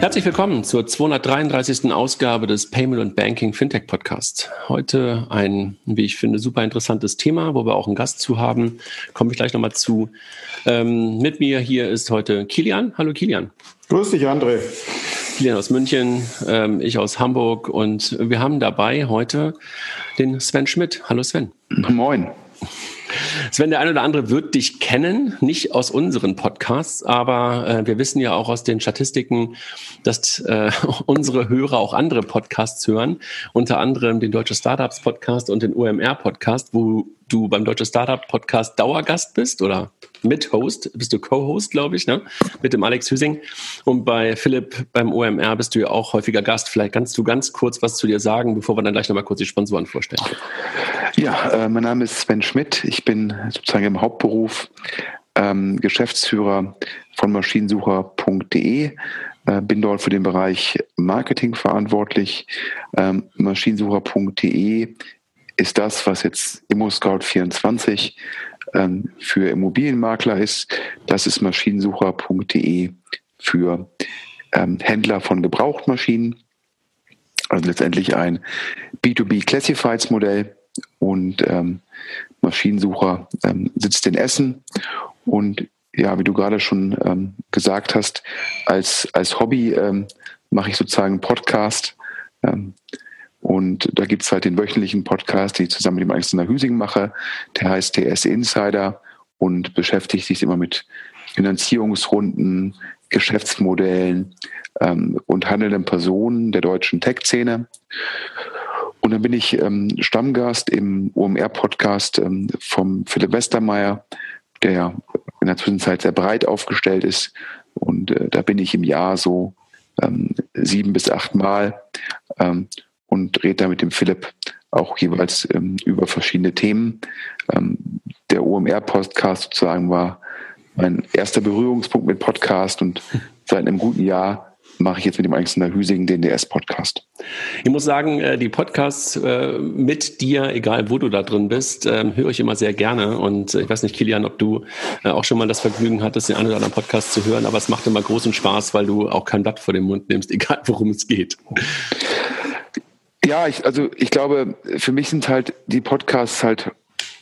Herzlich willkommen zur 233. Ausgabe des Payment und Banking Fintech Podcast. Heute ein, wie ich finde, super interessantes Thema, wo wir auch einen Gast zu haben. Komme ich gleich nochmal zu. Ähm, mit mir hier ist heute Kilian. Hallo Kilian. Grüß dich, André. Kilian aus München, ähm, ich aus Hamburg und wir haben dabei heute den Sven Schmidt. Hallo Sven. Moin. Sven, der eine oder andere wird dich kennen, nicht aus unseren Podcasts, aber äh, wir wissen ja auch aus den Statistiken, dass äh, unsere Hörer auch andere Podcasts hören, unter anderem den Deutsche Startups Podcast und den OMR Podcast, wo du beim Deutsche Startup Podcast Dauergast bist oder Mithost, bist du Co-Host, glaube ich, ne? mit dem Alex Hüsing. Und bei Philipp beim OMR bist du ja auch häufiger Gast. Vielleicht kannst du ganz kurz was zu dir sagen, bevor wir dann gleich nochmal kurz die Sponsoren vorstellen. Ja, äh, mein Name ist Sven Schmidt. Ich bin sozusagen im Hauptberuf ähm, Geschäftsführer von maschinensucher.de. Äh, bin dort für den Bereich Marketing verantwortlich. Ähm, maschinensucher.de ist das, was jetzt ImmoScout24 ähm, für Immobilienmakler ist. Das ist maschinensucher.de für ähm, Händler von Gebrauchtmaschinen. Also letztendlich ein B2B Classifieds Modell und ähm, Maschinensucher ähm, sitzt in Essen und ja, wie du gerade schon ähm, gesagt hast, als, als Hobby ähm, mache ich sozusagen einen Podcast. Ähm, und da gibt's halt den wöchentlichen Podcast, den ich zusammen mit dem Alexander Hüsing mache. Der heißt TS Insider und beschäftigt sich immer mit Finanzierungsrunden, Geschäftsmodellen ähm, und handelnden Personen der deutschen Tech-Szene. Und dann bin ich ähm, Stammgast im OMR-Podcast ähm, vom Philipp Westermeier, der ja in der Zwischenzeit sehr breit aufgestellt ist. Und äh, da bin ich im Jahr so ähm, sieben bis acht Mal ähm, und rede da mit dem Philipp auch jeweils ähm, über verschiedene Themen. Ähm, der OMR-Podcast sozusagen war mein erster Berührungspunkt mit Podcast und seit einem guten Jahr mache ich jetzt mit dem Alexander Hüsing den DS-Podcast. Ich muss sagen, äh, die Podcasts äh, mit dir, egal wo du da drin bist, ähm, höre ich immer sehr gerne. Und äh, ich weiß nicht, Kilian, ob du auch schon mal das Vergnügen hattest, den einen oder anderen Podcast zu hören, aber es macht immer großen Spaß, weil du auch kein Blatt vor den Mund nimmst, egal worum es geht. Ja, ich, also ich glaube, für mich sind halt die Podcasts halt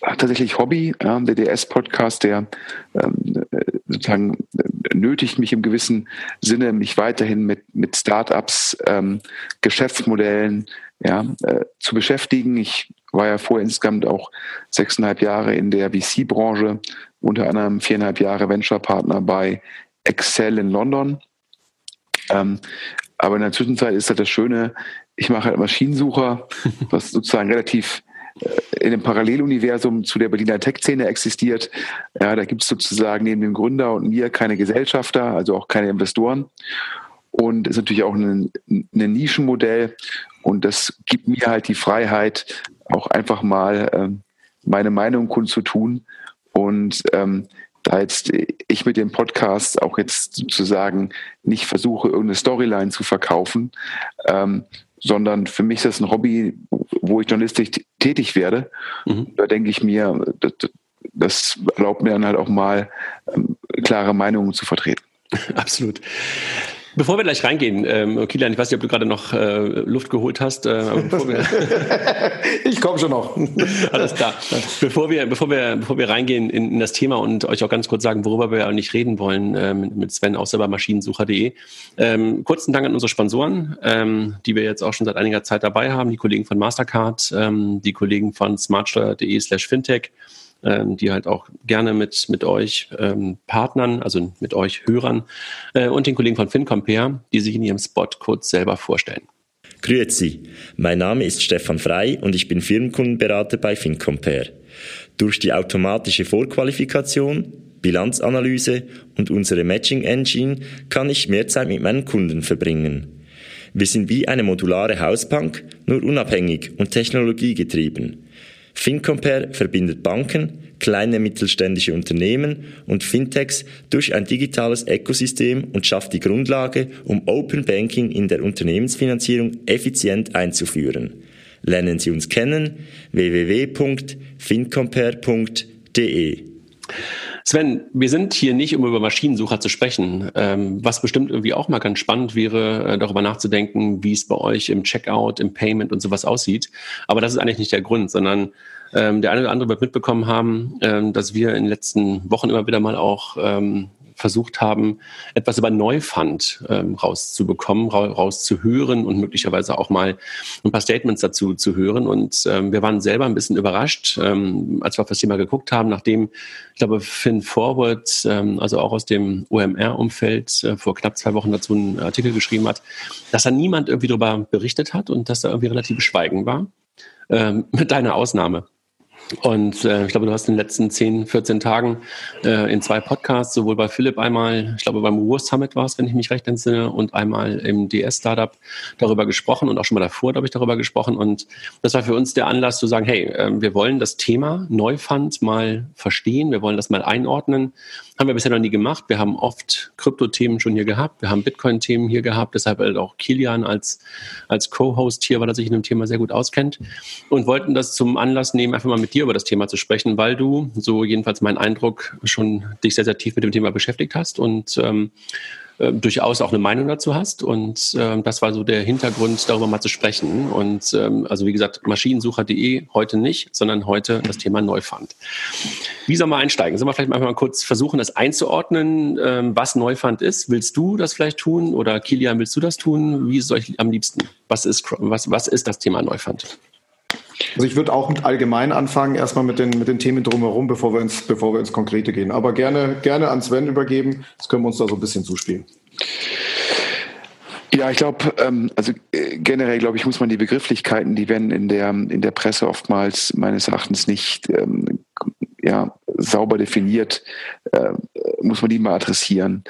tatsächlich Hobby. Ja, der DS-Podcast, der ähm, sozusagen äh, nötigt mich im gewissen Sinne, mich weiterhin mit, mit Startups, ähm, Geschäftsmodellen ja, äh, zu beschäftigen. Ich war ja vorher insgesamt auch sechseinhalb Jahre in der VC-Branche, unter anderem viereinhalb Jahre Venture-Partner bei Excel in London. Ähm, aber in der Zwischenzeit ist halt das Schöne, ich mache halt Maschinensucher, was sozusagen relativ äh, in einem Paralleluniversum zu der Berliner Tech-Szene existiert. Ja, da gibt es sozusagen neben dem Gründer und mir keine Gesellschafter, also auch keine Investoren. Und ist natürlich auch ein, ein Nischenmodell. Und das gibt mir halt die Freiheit, auch einfach mal ähm, meine Meinung kundzutun. Und ähm, da jetzt ich mit dem Podcast auch jetzt sozusagen nicht versuche, irgendeine Storyline zu verkaufen, ähm, sondern für mich ist das ein Hobby, wo ich journalistisch tätig werde. Mhm. Da denke ich mir, das, das, erlaubt mir dann halt auch mal ähm, klare Meinungen zu vertreten. Absolut. Bevor wir gleich reingehen, ähm, Kilian, ich weiß nicht, ob du gerade noch äh, Luft geholt hast. Äh, ich komme schon noch. Alles klar. Bevor wir, bevor wir, bevor wir reingehen in, in, das Thema und euch auch ganz kurz sagen, worüber wir nicht reden wollen äh, mit Sven, außer bei maschinensucher.de. Ähm, kurzen Dank an unsere Sponsoren, ähm, die wir jetzt auch schon seit einiger Zeit dabei haben, die Kollegen von Mastercard, ähm, die Kollegen von smartsteuer.de slash fintech ähm, die halt auch gerne mit, mit euch ähm, Partnern, also mit euch Hörern äh, und den Kollegen von FinCompare, die sich in ihrem Spot kurz selber vorstellen. Grüezi, mein Name ist Stefan Frei und ich bin Firmenkundenberater bei FinCompare. Durch die automatische Vorqualifikation, Bilanzanalyse und unsere Matching Engine kann ich mehr Zeit mit meinen Kunden verbringen. Wir sind wie eine modulare Hausbank, nur unabhängig und technologiegetrieben. FinCompare verbindet Banken, kleine mittelständische Unternehmen und Fintechs durch ein digitales Ökosystem und schafft die Grundlage, um Open Banking in der Unternehmensfinanzierung effizient einzuführen. Lernen Sie uns kennen www.fincompare.de. Sven, wir sind hier nicht, um über Maschinensucher zu sprechen. Ähm, was bestimmt irgendwie auch mal ganz spannend wäre, äh, darüber nachzudenken, wie es bei euch im Checkout, im Payment und sowas aussieht. Aber das ist eigentlich nicht der Grund, sondern ähm, der eine oder andere wird mitbekommen haben, ähm, dass wir in den letzten Wochen immer wieder mal auch ähm, versucht haben, etwas über Neufund ähm, rauszubekommen, ra rauszuhören und möglicherweise auch mal ein paar Statements dazu zu hören. Und ähm, wir waren selber ein bisschen überrascht, ähm, als wir auf das Thema geguckt haben, nachdem, ich glaube, Finn Forward, ähm, also auch aus dem OMR-Umfeld, äh, vor knapp zwei Wochen dazu einen Artikel geschrieben hat, dass da niemand irgendwie darüber berichtet hat und dass da irgendwie relativ Schweigen war. Ähm, mit deiner Ausnahme. Und äh, ich glaube, du hast in den letzten 10, 14 Tagen äh, in zwei Podcasts, sowohl bei Philipp einmal, ich glaube beim War Summit war es, wenn ich mich recht entsinne, und einmal im DS-Startup darüber gesprochen und auch schon mal davor, glaube ich, darüber gesprochen. Und das war für uns der Anlass zu sagen, hey, äh, wir wollen das Thema Neufund mal verstehen, wir wollen das mal einordnen haben wir bisher noch nie gemacht. Wir haben oft Krypto-Themen schon hier gehabt. Wir haben Bitcoin-Themen hier gehabt. Deshalb halt auch Kilian als, als Co-Host hier, weil er sich in dem Thema sehr gut auskennt. Und wollten das zum Anlass nehmen, einfach mal mit dir über das Thema zu sprechen, weil du, so jedenfalls mein Eindruck, schon dich sehr, sehr tief mit dem Thema beschäftigt hast und ähm, äh, durchaus auch eine Meinung dazu hast. Und ähm, das war so der Hintergrund, darüber mal zu sprechen. Und ähm, also wie gesagt, maschinensucher.de heute nicht, sondern heute das Thema Neufund. Wie soll man einsteigen? Sollen wir vielleicht mal kurz versuchen, das einzuordnen, ähm, was Neufund ist? Willst du das vielleicht tun oder Kilian, willst du das tun? Wie ist es euch am liebsten? Was ist, was, was ist das Thema Neufund? Also ich würde auch mit allgemein anfangen, erstmal mit den, mit den Themen drumherum, bevor wir, ins, bevor wir ins Konkrete gehen. Aber gerne, gerne an Sven übergeben. Das können wir uns da so ein bisschen zuspielen. Ja, ich glaube, ähm, also äh, generell glaube ich, muss man die Begrifflichkeiten, die werden in der in der Presse oftmals meines Erachtens nicht ähm, ja sauber definiert, äh, muss man die mal adressieren.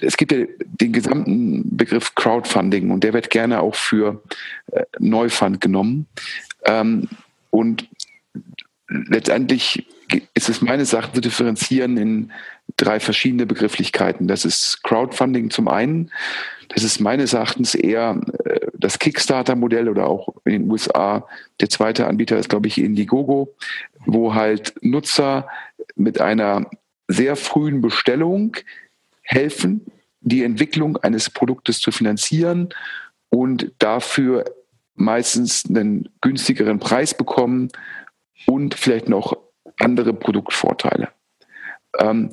Es gibt ja den gesamten Begriff Crowdfunding und der wird gerne auch für äh, Neufund genommen. Ähm, und letztendlich ist es meines Erachtens zu differenzieren in drei verschiedene Begrifflichkeiten. Das ist Crowdfunding zum einen. Das ist meines Erachtens eher äh, das Kickstarter-Modell oder auch in den USA der zweite Anbieter ist, glaube ich, Indiegogo, wo halt Nutzer mit einer sehr frühen Bestellung helfen, die Entwicklung eines Produktes zu finanzieren und dafür meistens einen günstigeren Preis bekommen und vielleicht noch andere Produktvorteile. Ähm,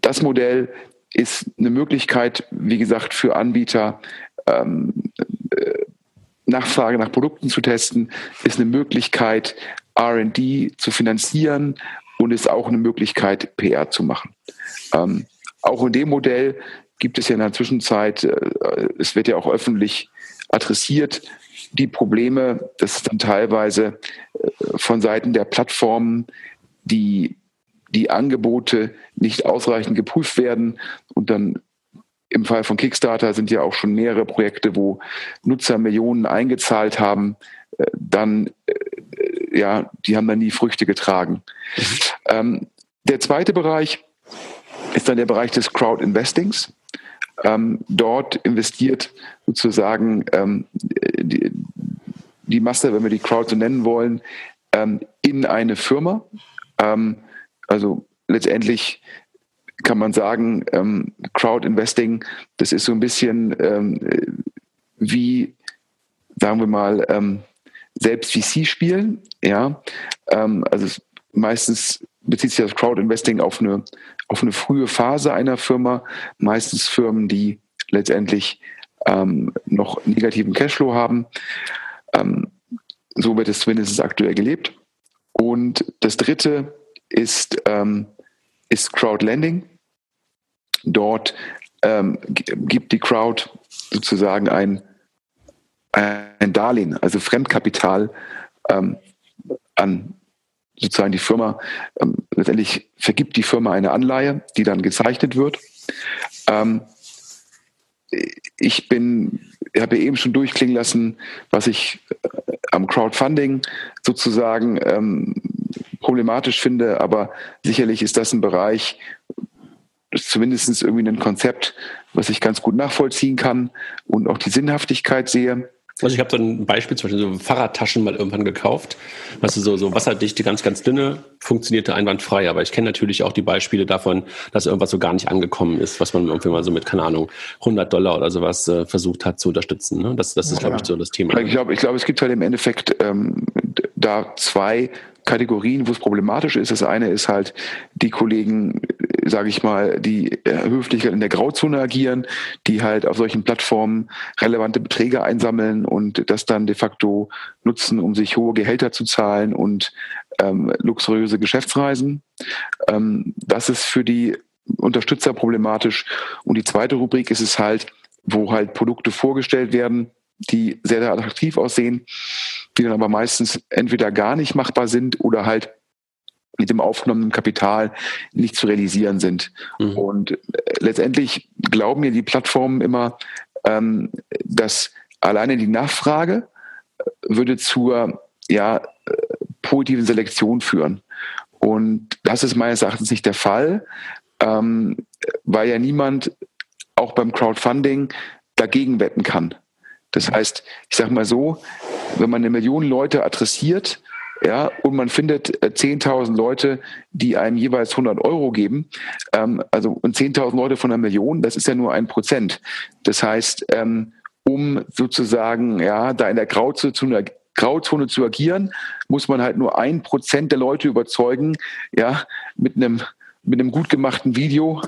das Modell ist eine Möglichkeit, wie gesagt, für Anbieter, ähm, äh, Nachfrage nach Produkten zu testen, ist eine Möglichkeit, RD zu finanzieren und ist auch eine Möglichkeit, PR zu machen. Ähm, auch in dem Modell gibt es ja in der Zwischenzeit, äh, es wird ja auch öffentlich adressiert, die Probleme, dass dann teilweise äh, von Seiten der Plattformen die, die Angebote nicht ausreichend geprüft werden und dann im Fall von Kickstarter sind ja auch schon mehrere Projekte, wo Nutzer Millionen eingezahlt haben, äh, dann, äh, ja, die haben dann nie Früchte getragen. Mhm. Ähm, der zweite Bereich ist dann der Bereich des Crowd Investings. Ähm, dort investiert sozusagen ähm, die, die, Masse, wenn wir die Crowd so nennen wollen, ähm, in eine Firma. Ähm, also letztendlich kann man sagen, ähm, Crowd Investing, das ist so ein bisschen ähm, wie, sagen wir mal, selbst VC spielen. Ja, also meistens bezieht sich das Crowd Investing auf eine, auf eine frühe Phase einer Firma, meistens Firmen, die letztendlich ähm, noch negativen Cashflow haben. Ähm, so wird es zumindest aktuell gelebt. Und das dritte ist, ähm, ist Crowdlending. Dort ähm, gibt die Crowd sozusagen ein, ein Darlehen, also Fremdkapital ähm, an sozusagen die Firma, ähm, letztendlich vergibt die Firma eine Anleihe, die dann gezeichnet wird. Ähm, ich bin, habe eben schon durchklingen lassen, was ich äh, am Crowdfunding sozusagen ähm, problematisch finde, aber sicherlich ist das ein Bereich, zumindest irgendwie ein Konzept, was ich ganz gut nachvollziehen kann und auch die Sinnhaftigkeit sehe. Also ich habe so ein Beispiel, zum Beispiel so Fahrradtaschen mal irgendwann gekauft. Weißt du, so, so wasserdichte, ganz, ganz dünne, funktionierte einwandfrei. Aber ich kenne natürlich auch die Beispiele davon, dass irgendwas so gar nicht angekommen ist, was man irgendwie mal so mit, keine Ahnung, 100 Dollar oder sowas äh, versucht hat zu unterstützen. Ne? Das, das ist, ja. glaube ich, so das Thema. Ich glaube, ich glaube, es gibt halt im Endeffekt ähm, da zwei Kategorien, wo es problematisch ist. Das eine ist halt die Kollegen, sage ich mal, die äh, höflich in der Grauzone agieren, die halt auf solchen Plattformen relevante Beträge einsammeln und das dann de facto nutzen, um sich hohe Gehälter zu zahlen und ähm, luxuriöse Geschäftsreisen. Ähm, das ist für die Unterstützer problematisch. Und die zweite Rubrik ist es halt, wo halt Produkte vorgestellt werden, die sehr, sehr attraktiv aussehen, die dann aber meistens entweder gar nicht machbar sind oder halt mit dem aufgenommenen Kapital nicht zu realisieren sind. Mhm. Und äh, letztendlich glauben mir die Plattformen immer, ähm, dass alleine die Nachfrage äh, würde zur ja, äh, positiven Selektion führen. Und das ist meines Erachtens nicht der Fall, ähm, weil ja niemand auch beim Crowdfunding dagegen wetten kann. Das heißt, ich sage mal so, wenn man eine Million Leute adressiert, ja, und man findet 10.000 äh, Leute, die einem jeweils 100 Euro geben, ähm, also und 10.000 Leute von einer Million, das ist ja nur ein Prozent. Das heißt, ähm, um sozusagen ja da in der Grauzone zu, Grauzone zu agieren, muss man halt nur ein Prozent der Leute überzeugen, ja, mit einem mit einem gut gemachten Video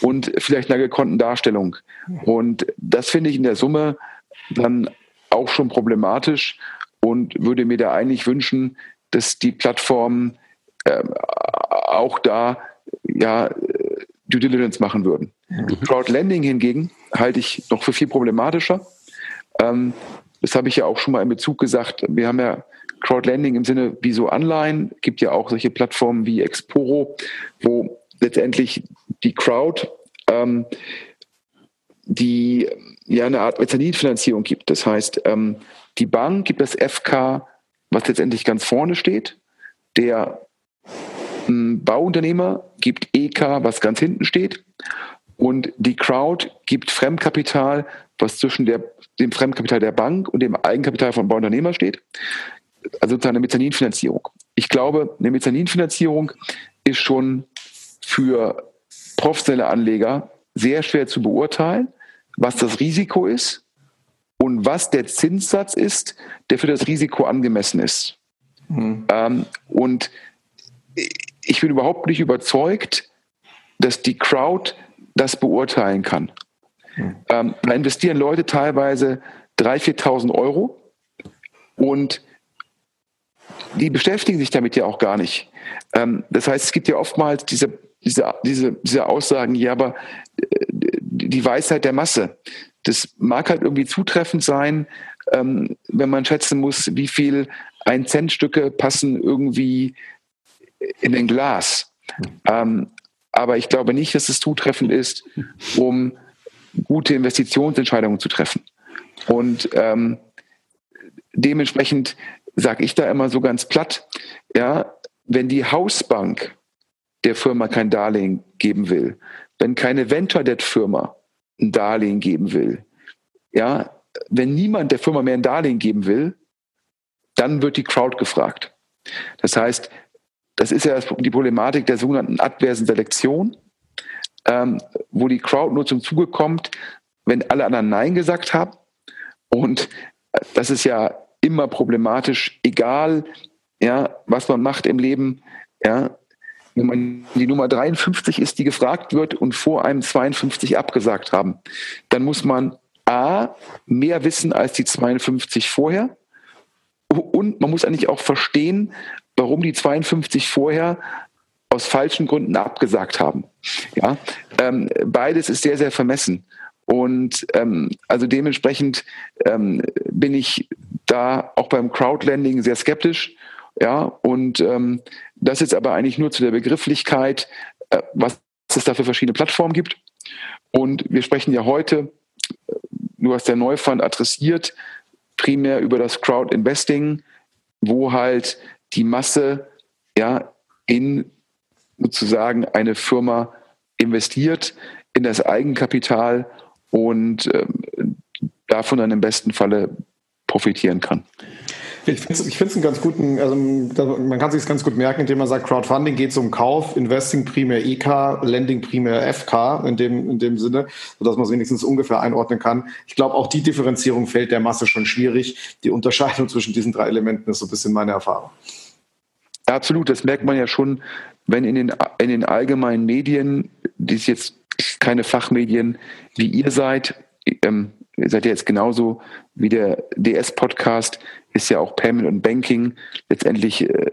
und vielleicht einer gekonnten Darstellung. Und das finde ich in der Summe dann auch schon problematisch und würde mir da eigentlich wünschen, dass die Plattformen äh, auch da ja Due Diligence machen würden. Mhm. Crowdlending hingegen halte ich noch für viel problematischer. Ähm, das habe ich ja auch schon mal in Bezug gesagt. Wir haben ja Crowdlending im Sinne wie so Anleihen, gibt ja auch solche Plattformen wie Exporo, wo letztendlich die Crowd ähm, die ja eine Art Mezzaninfinanzierung gibt. Das heißt, ähm, die Bank gibt das FK, was letztendlich ganz vorne steht. Der ähm, Bauunternehmer gibt EK, was ganz hinten steht. Und die Crowd gibt Fremdkapital, was zwischen der, dem Fremdkapital der Bank und dem Eigenkapital vom Bauunternehmer steht. Also sozusagen eine Mezzaninfinanzierung. Ich glaube, eine Mezzaninfinanzierung ist schon für professionelle Anleger sehr schwer zu beurteilen, was das Risiko ist und was der Zinssatz ist, der für das Risiko angemessen ist. Mhm. Ähm, und ich bin überhaupt nicht überzeugt, dass die Crowd das beurteilen kann. Mhm. Ähm, da investieren Leute teilweise 3.000, 4.000 Euro und die beschäftigen sich damit ja auch gar nicht. Ähm, das heißt, es gibt ja oftmals diese, diese, diese, diese Aussagen, ja, aber äh, die Weisheit der Masse. Das mag halt irgendwie zutreffend sein, ähm, wenn man schätzen muss, wie viel ein Centstücke passen irgendwie in ein Glas. Ähm, aber ich glaube nicht, dass es zutreffend ist, um gute Investitionsentscheidungen zu treffen. Und ähm, dementsprechend sage ich da immer so ganz platt, ja, wenn die Hausbank der Firma kein Darlehen geben will, wenn keine Venture Debt Firma ein Darlehen geben will, ja, wenn niemand der Firma mehr ein Darlehen geben will, dann wird die Crowd gefragt. Das heißt, das ist ja die Problematik der sogenannten adversen Selektion, ähm, wo die Crowd nur zum Zuge kommt, wenn alle anderen Nein gesagt haben. Und das ist ja immer problematisch, egal ja, was man macht im Leben. Ja, wenn man die Nummer 53 ist, die gefragt wird und vor einem 52 abgesagt haben, dann muss man A, mehr wissen als die 52 vorher. Und man muss eigentlich auch verstehen, warum die 52 vorher aus falschen Gründen abgesagt haben. Ja, ähm, beides ist sehr, sehr vermessen. Und ähm, also dementsprechend ähm, bin ich da auch beim Crowdlending sehr skeptisch. Ja, und ähm, das ist aber eigentlich nur zu der Begrifflichkeit, äh, was es da für verschiedene Plattformen gibt. Und wir sprechen ja heute, äh, du hast der Neufund adressiert, primär über das Crowd Investing, wo halt die Masse ja in sozusagen eine Firma investiert, in das Eigenkapital und ähm, davon dann im besten Falle profitieren kann. Ich finde es einen ganz guten, also man kann sich ganz gut merken, indem man sagt, Crowdfunding geht um Kauf, Investing primär EK, Lending primär FK in dem, in dem Sinne, sodass man es wenigstens ungefähr einordnen kann. Ich glaube, auch die Differenzierung fällt der Masse schon schwierig. Die Unterscheidung zwischen diesen drei Elementen ist so ein bisschen meine Erfahrung. Absolut, das merkt man ja schon, wenn in den, in den allgemeinen Medien, die ist jetzt keine Fachmedien wie ihr seid, ähm, ihr seid ja jetzt genauso wie der DS-Podcast, ist ja auch Payment und Banking letztendlich äh,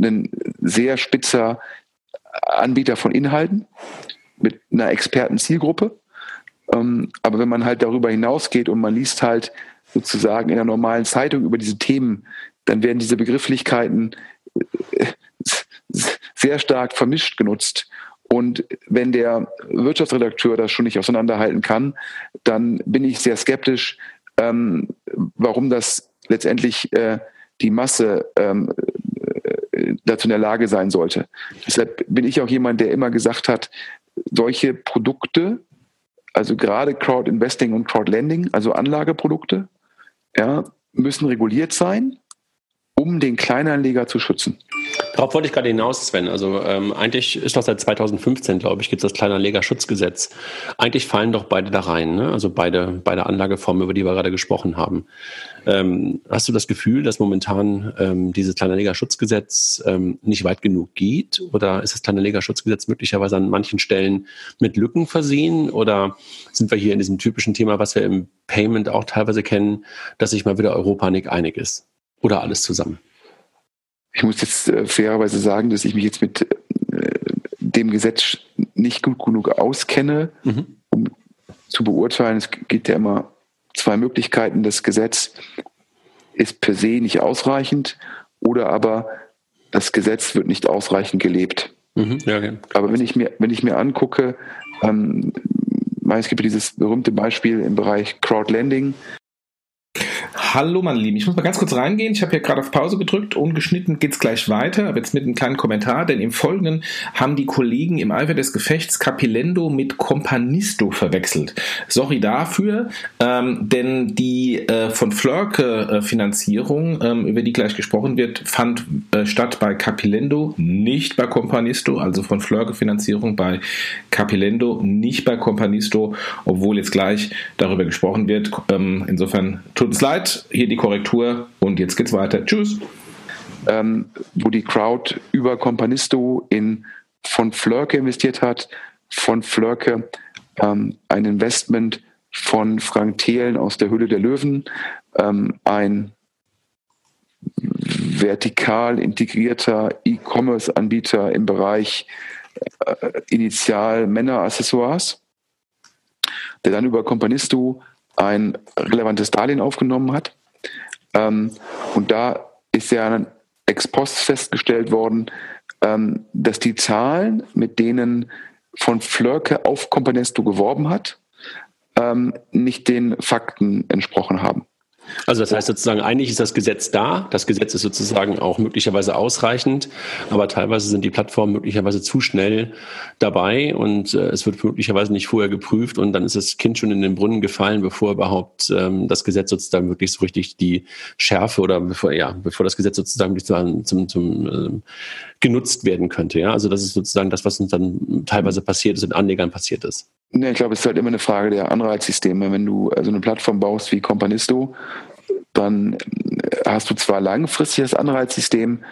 ein sehr spitzer Anbieter von Inhalten mit einer Expertenzielgruppe. Ähm, aber wenn man halt darüber hinausgeht und man liest halt sozusagen in der normalen Zeitung über diese Themen, dann werden diese Begrifflichkeiten äh, sehr stark vermischt genutzt. Und wenn der Wirtschaftsredakteur das schon nicht auseinanderhalten kann, dann bin ich sehr skeptisch, ähm, warum das letztendlich äh, die Masse ähm, äh, dazu in der Lage sein sollte. Deshalb bin ich auch jemand, der immer gesagt hat, solche Produkte, also gerade Crowd Investing und Crowd Lending, also Anlageprodukte, ja, müssen reguliert sein, um den Kleinanleger zu schützen. Darauf wollte ich gerade hinaus, Sven. Also ähm, eigentlich ist doch seit 2015, glaube ich, gibt es das Kleinanlegerschutzgesetz. Eigentlich fallen doch beide da rein, ne? also beide, beide Anlageformen, über die wir gerade gesprochen haben. Ähm, hast du das Gefühl, dass momentan ähm, dieses Kleinanlegerschutzgesetz ähm, nicht weit genug geht? Oder ist das Kleinanlegerschutzgesetz möglicherweise an manchen Stellen mit Lücken versehen? Oder sind wir hier in diesem typischen Thema, was wir im Payment auch teilweise kennen, dass sich mal wieder Europa nicht einig ist? Oder alles zusammen? Ich muss jetzt äh, fairerweise sagen, dass ich mich jetzt mit äh, dem Gesetz nicht gut genug auskenne, mhm. um zu beurteilen. Es gibt ja immer zwei Möglichkeiten. Das Gesetz ist per se nicht ausreichend oder aber das Gesetz wird nicht ausreichend gelebt. Mhm, ja, okay. Aber wenn ich mir, wenn ich mir angucke, ähm, es gibt dieses berühmte Beispiel im Bereich Crowdlending, Hallo meine Lieben, ich muss mal ganz kurz reingehen. Ich habe hier gerade auf Pause gedrückt, ungeschnitten geht's gleich weiter, aber jetzt mit einem kleinen Kommentar, denn im Folgenden haben die Kollegen im Eifer des Gefechts Capilendo mit Companisto verwechselt. Sorry dafür, ähm, denn die äh, von Flörke äh, Finanzierung, ähm, über die gleich gesprochen wird, fand äh, statt bei Capilendo, nicht bei Companisto, also von Flörke Finanzierung bei Capilendo, nicht bei Companisto, obwohl jetzt gleich darüber gesprochen wird. Ähm, insofern tut es leid, hier die Korrektur und jetzt geht's weiter. Tschüss. Ähm, wo die Crowd über Companisto in von Flörke investiert hat, von Flörke ähm, ein Investment von Frank Thelen aus der Höhle der Löwen, ähm, ein vertikal integrierter E-Commerce-Anbieter im Bereich äh, Initial Männer-Accessoires, der dann über Companisto ein relevantes Darlehen aufgenommen hat. Ähm, und da ist ja ex post festgestellt worden, ähm, dass die Zahlen, mit denen von Flörke auf Companesto geworben hat, ähm, nicht den Fakten entsprochen haben. Also das heißt sozusagen, eigentlich ist das Gesetz da, das Gesetz ist sozusagen auch möglicherweise ausreichend, aber teilweise sind die Plattformen möglicherweise zu schnell dabei und äh, es wird möglicherweise nicht vorher geprüft und dann ist das Kind schon in den Brunnen gefallen, bevor überhaupt ähm, das Gesetz sozusagen wirklich so richtig die Schärfe oder bevor, ja, bevor das Gesetz sozusagen zum, zum, zum ähm, genutzt werden könnte. Ja, also das ist sozusagen das, was uns dann teilweise passiert ist und Anlegern passiert ist. Ja, ich glaube, es ist halt immer eine Frage der Anreizsysteme. Wenn du also eine Plattform baust wie Companisto, dann äh, hast du zwar langfristig das Anreizsystem,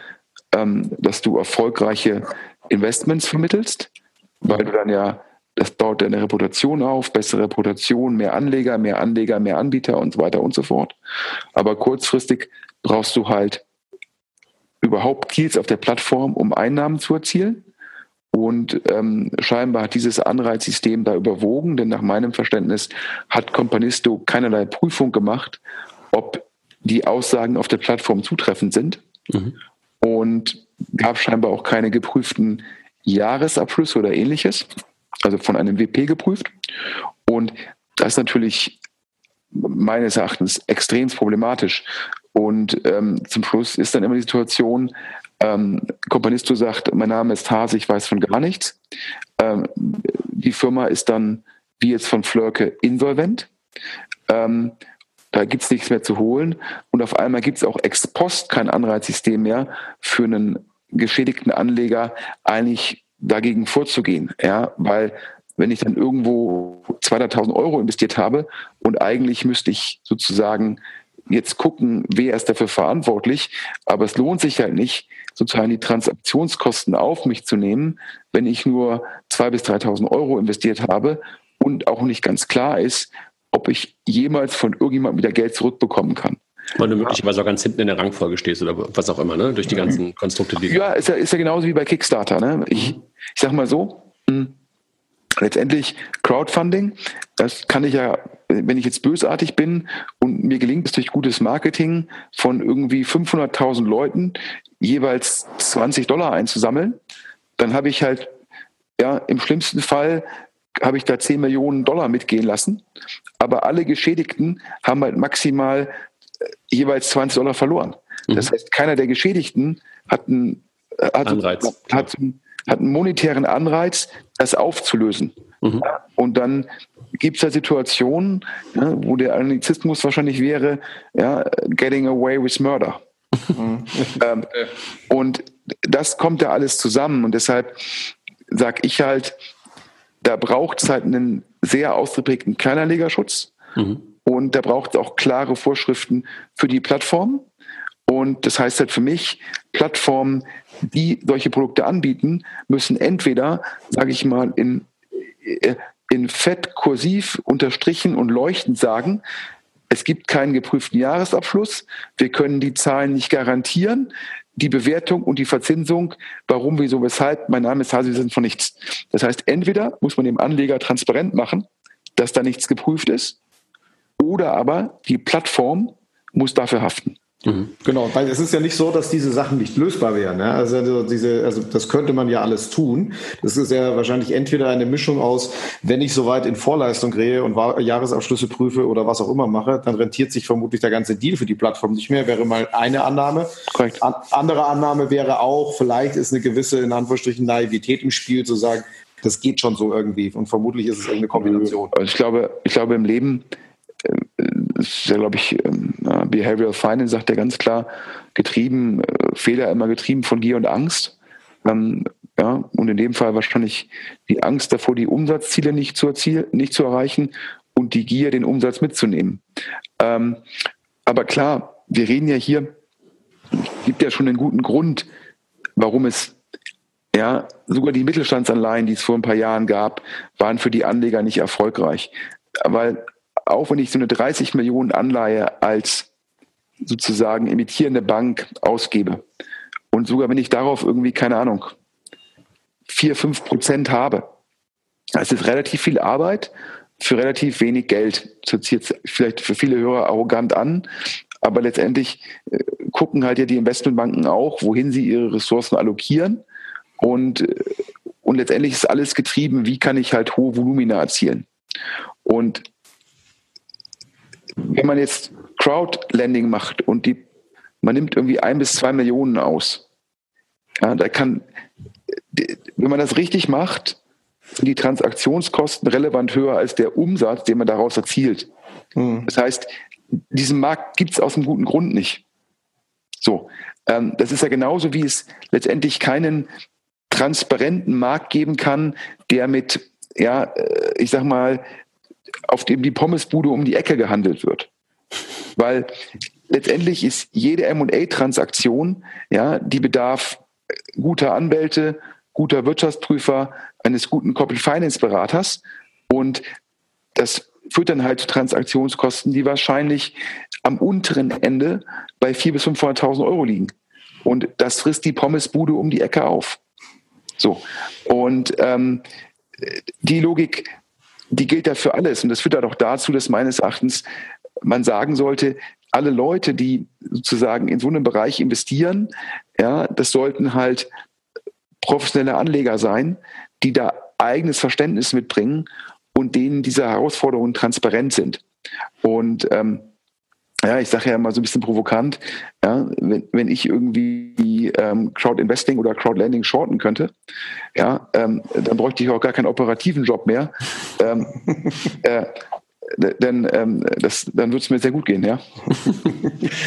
ähm, dass du erfolgreiche Investments vermittelst, weil du dann ja, das baut deine Reputation auf, bessere Reputation, mehr Anleger, mehr Anleger, mehr Anbieter und so weiter und so fort. Aber kurzfristig brauchst du halt überhaupt Deals auf der Plattform, um Einnahmen zu erzielen. Und ähm, scheinbar hat dieses Anreizsystem da überwogen, denn nach meinem Verständnis hat Companisto keinerlei Prüfung gemacht, ob die Aussagen auf der Plattform zutreffend sind. Mhm. Und gab scheinbar auch keine geprüften Jahresabschlüsse oder ähnliches, also von einem WP geprüft. Und das ist natürlich meines Erachtens extrem problematisch. Und ähm, zum Schluss ist dann immer die Situation, Ähm, Kompanisto sagt, mein Name ist Hase, ich weiß von gar nichts. Ähm, die Firma ist dann, wie jetzt von Flörke, insolvent. Ähm, da gibt es nichts mehr zu holen. Und auf einmal gibt es auch ex post kein Anreizsystem mehr für einen geschädigten Anleger eigentlich dagegen vorzugehen. Ja, weil wenn ich dann irgendwo 200.000 Euro investiert habe und eigentlich müsste ich sozusagen jetzt gucken, wer ist dafür verantwortlich, aber es lohnt sich halt nicht, sozusagen die Transaktionskosten auf mich zu nehmen, wenn ich nur 2.000 bis 3.000 Euro investiert habe und auch nicht ganz klar ist, ob ich jemals von irgendjemandem wieder Geld zurückbekommen kann. Weil du möglicherweise auch ganz hinten in der Rangfolge stehst oder was auch immer, ne? Durch die ganzen Konstrukte, die. Ja, ist ja, ist ja genauso wie bei Kickstarter. Ne? Ich, ich sag mal so, hm, letztendlich Crowdfunding, das kann ich ja, wenn ich jetzt bösartig bin und mir gelingt es durch gutes Marketing von irgendwie 500.000 Leuten jeweils 20 Dollar einzusammeln, dann habe ich halt, ja, im schlimmsten Fall habe ich da 10 Millionen Dollar mitgehen lassen. Aber alle Geschädigten haben halt maximal äh, jeweils 20 Dollar verloren. Mhm. Das heißt, keiner der Geschädigten hat einen, äh, hat, Anreiz, hat, einen, hat einen monetären Anreiz, das aufzulösen. Mhm. Und dann gibt es da Situationen, ja, wo der Anglizismus wahrscheinlich wäre, ja, getting away with murder. Mhm. ähm, und das kommt da alles zusammen. Und deshalb sage ich halt, da braucht es halt einen sehr ausgeprägten Kleinanlegerschutz mhm. und da braucht es auch klare Vorschriften für die Plattform. Und das heißt halt für mich, Plattformen, die solche Produkte anbieten, müssen entweder, sage ich mal, in, in Fett kursiv unterstrichen und leuchtend sagen, es gibt keinen geprüften Jahresabschluss, wir können die Zahlen nicht garantieren, die Bewertung und die Verzinsung, warum, wieso, weshalb, mein Name ist Hase, wir sind von nichts. Das heißt, entweder muss man dem Anleger transparent machen, dass da nichts geprüft ist, oder aber die Plattform muss dafür haften. Mhm. Genau, weil es ist ja nicht so, dass diese Sachen nicht lösbar wären. Ja? Also, diese, also das könnte man ja alles tun. Das ist ja wahrscheinlich entweder eine Mischung aus, wenn ich soweit in Vorleistung gehe und Jahresabschlüsse prüfe oder was auch immer mache, dann rentiert sich vermutlich der ganze Deal für die Plattform nicht mehr. Wäre mal eine Annahme. Korrekt. An, andere Annahme wäre auch, vielleicht ist eine gewisse, in Anführungsstrichen, Naivität im Spiel, zu sagen, das geht schon so irgendwie. Und vermutlich ist es irgendeine Kombination. Also ich glaube, ich glaube im Leben ist ja, glaube ich, ähm, Behavioral Finance sagt ja ganz klar, getrieben, äh, Fehler immer getrieben von Gier und Angst. Ähm, ja, und in dem Fall wahrscheinlich die Angst davor, die Umsatzziele nicht zu, erzielen, nicht zu erreichen und die Gier, den Umsatz mitzunehmen. Ähm, aber klar, wir reden ja hier, gibt ja schon einen guten Grund, warum es ja, sogar die Mittelstandsanleihen, die es vor ein paar Jahren gab, waren für die Anleger nicht erfolgreich. Weil auch wenn ich so eine 30 Millionen Anleihe als sozusagen emittierende Bank ausgebe und sogar wenn ich darauf irgendwie, keine Ahnung, 4, 5 Prozent habe, das ist relativ viel Arbeit für relativ wenig Geld. Das hört sich vielleicht für viele Hörer arrogant an, aber letztendlich äh, gucken halt ja die Investmentbanken auch, wohin sie ihre Ressourcen allokieren und, äh, und letztendlich ist alles getrieben, wie kann ich halt hohe Volumina erzielen. Und wenn man jetzt Crowdlending macht und die, man nimmt irgendwie ein bis zwei Millionen aus, ja, da kann, wenn man das richtig macht, sind die Transaktionskosten relevant höher als der Umsatz, den man daraus erzielt. Mhm. Das heißt, diesen Markt gibt es aus einem guten Grund nicht. So, ähm, das ist ja genauso, wie es letztendlich keinen transparenten Markt geben kann, der mit, ja, äh, ich sag mal, auf dem die Pommesbude um die Ecke gehandelt wird. Weil letztendlich ist jede M&A-Transaktion, ja, die bedarf guter Anwälte, guter Wirtschaftsprüfer, eines guten Corporate Finance Beraters und das führt dann halt zu Transaktionskosten, die wahrscheinlich am unteren Ende bei 400.000 bis 500.000 Euro liegen. Und das frisst die Pommesbude um die Ecke auf. So. Und ähm, die Logik die gilt da für alles. Und das führt dann auch dazu, dass meines Erachtens man sagen sollte, alle Leute, die sozusagen in so einem Bereich investieren, ja, das sollten halt professionelle Anleger sein, die da eigenes Verständnis mitbringen und denen diese Herausforderungen transparent sind. Und ähm, ja, ich sage ja immer so ein bisschen provokant, ja, wenn, wenn ich irgendwie ähm, Crowd Investing oder Crowd Lending shorten könnte, ja, ähm, dann bräuchte ich auch gar keinen operativen Job mehr. ähm, äh, denn ähm, das, dann wird es mir sehr gut gehen, ja.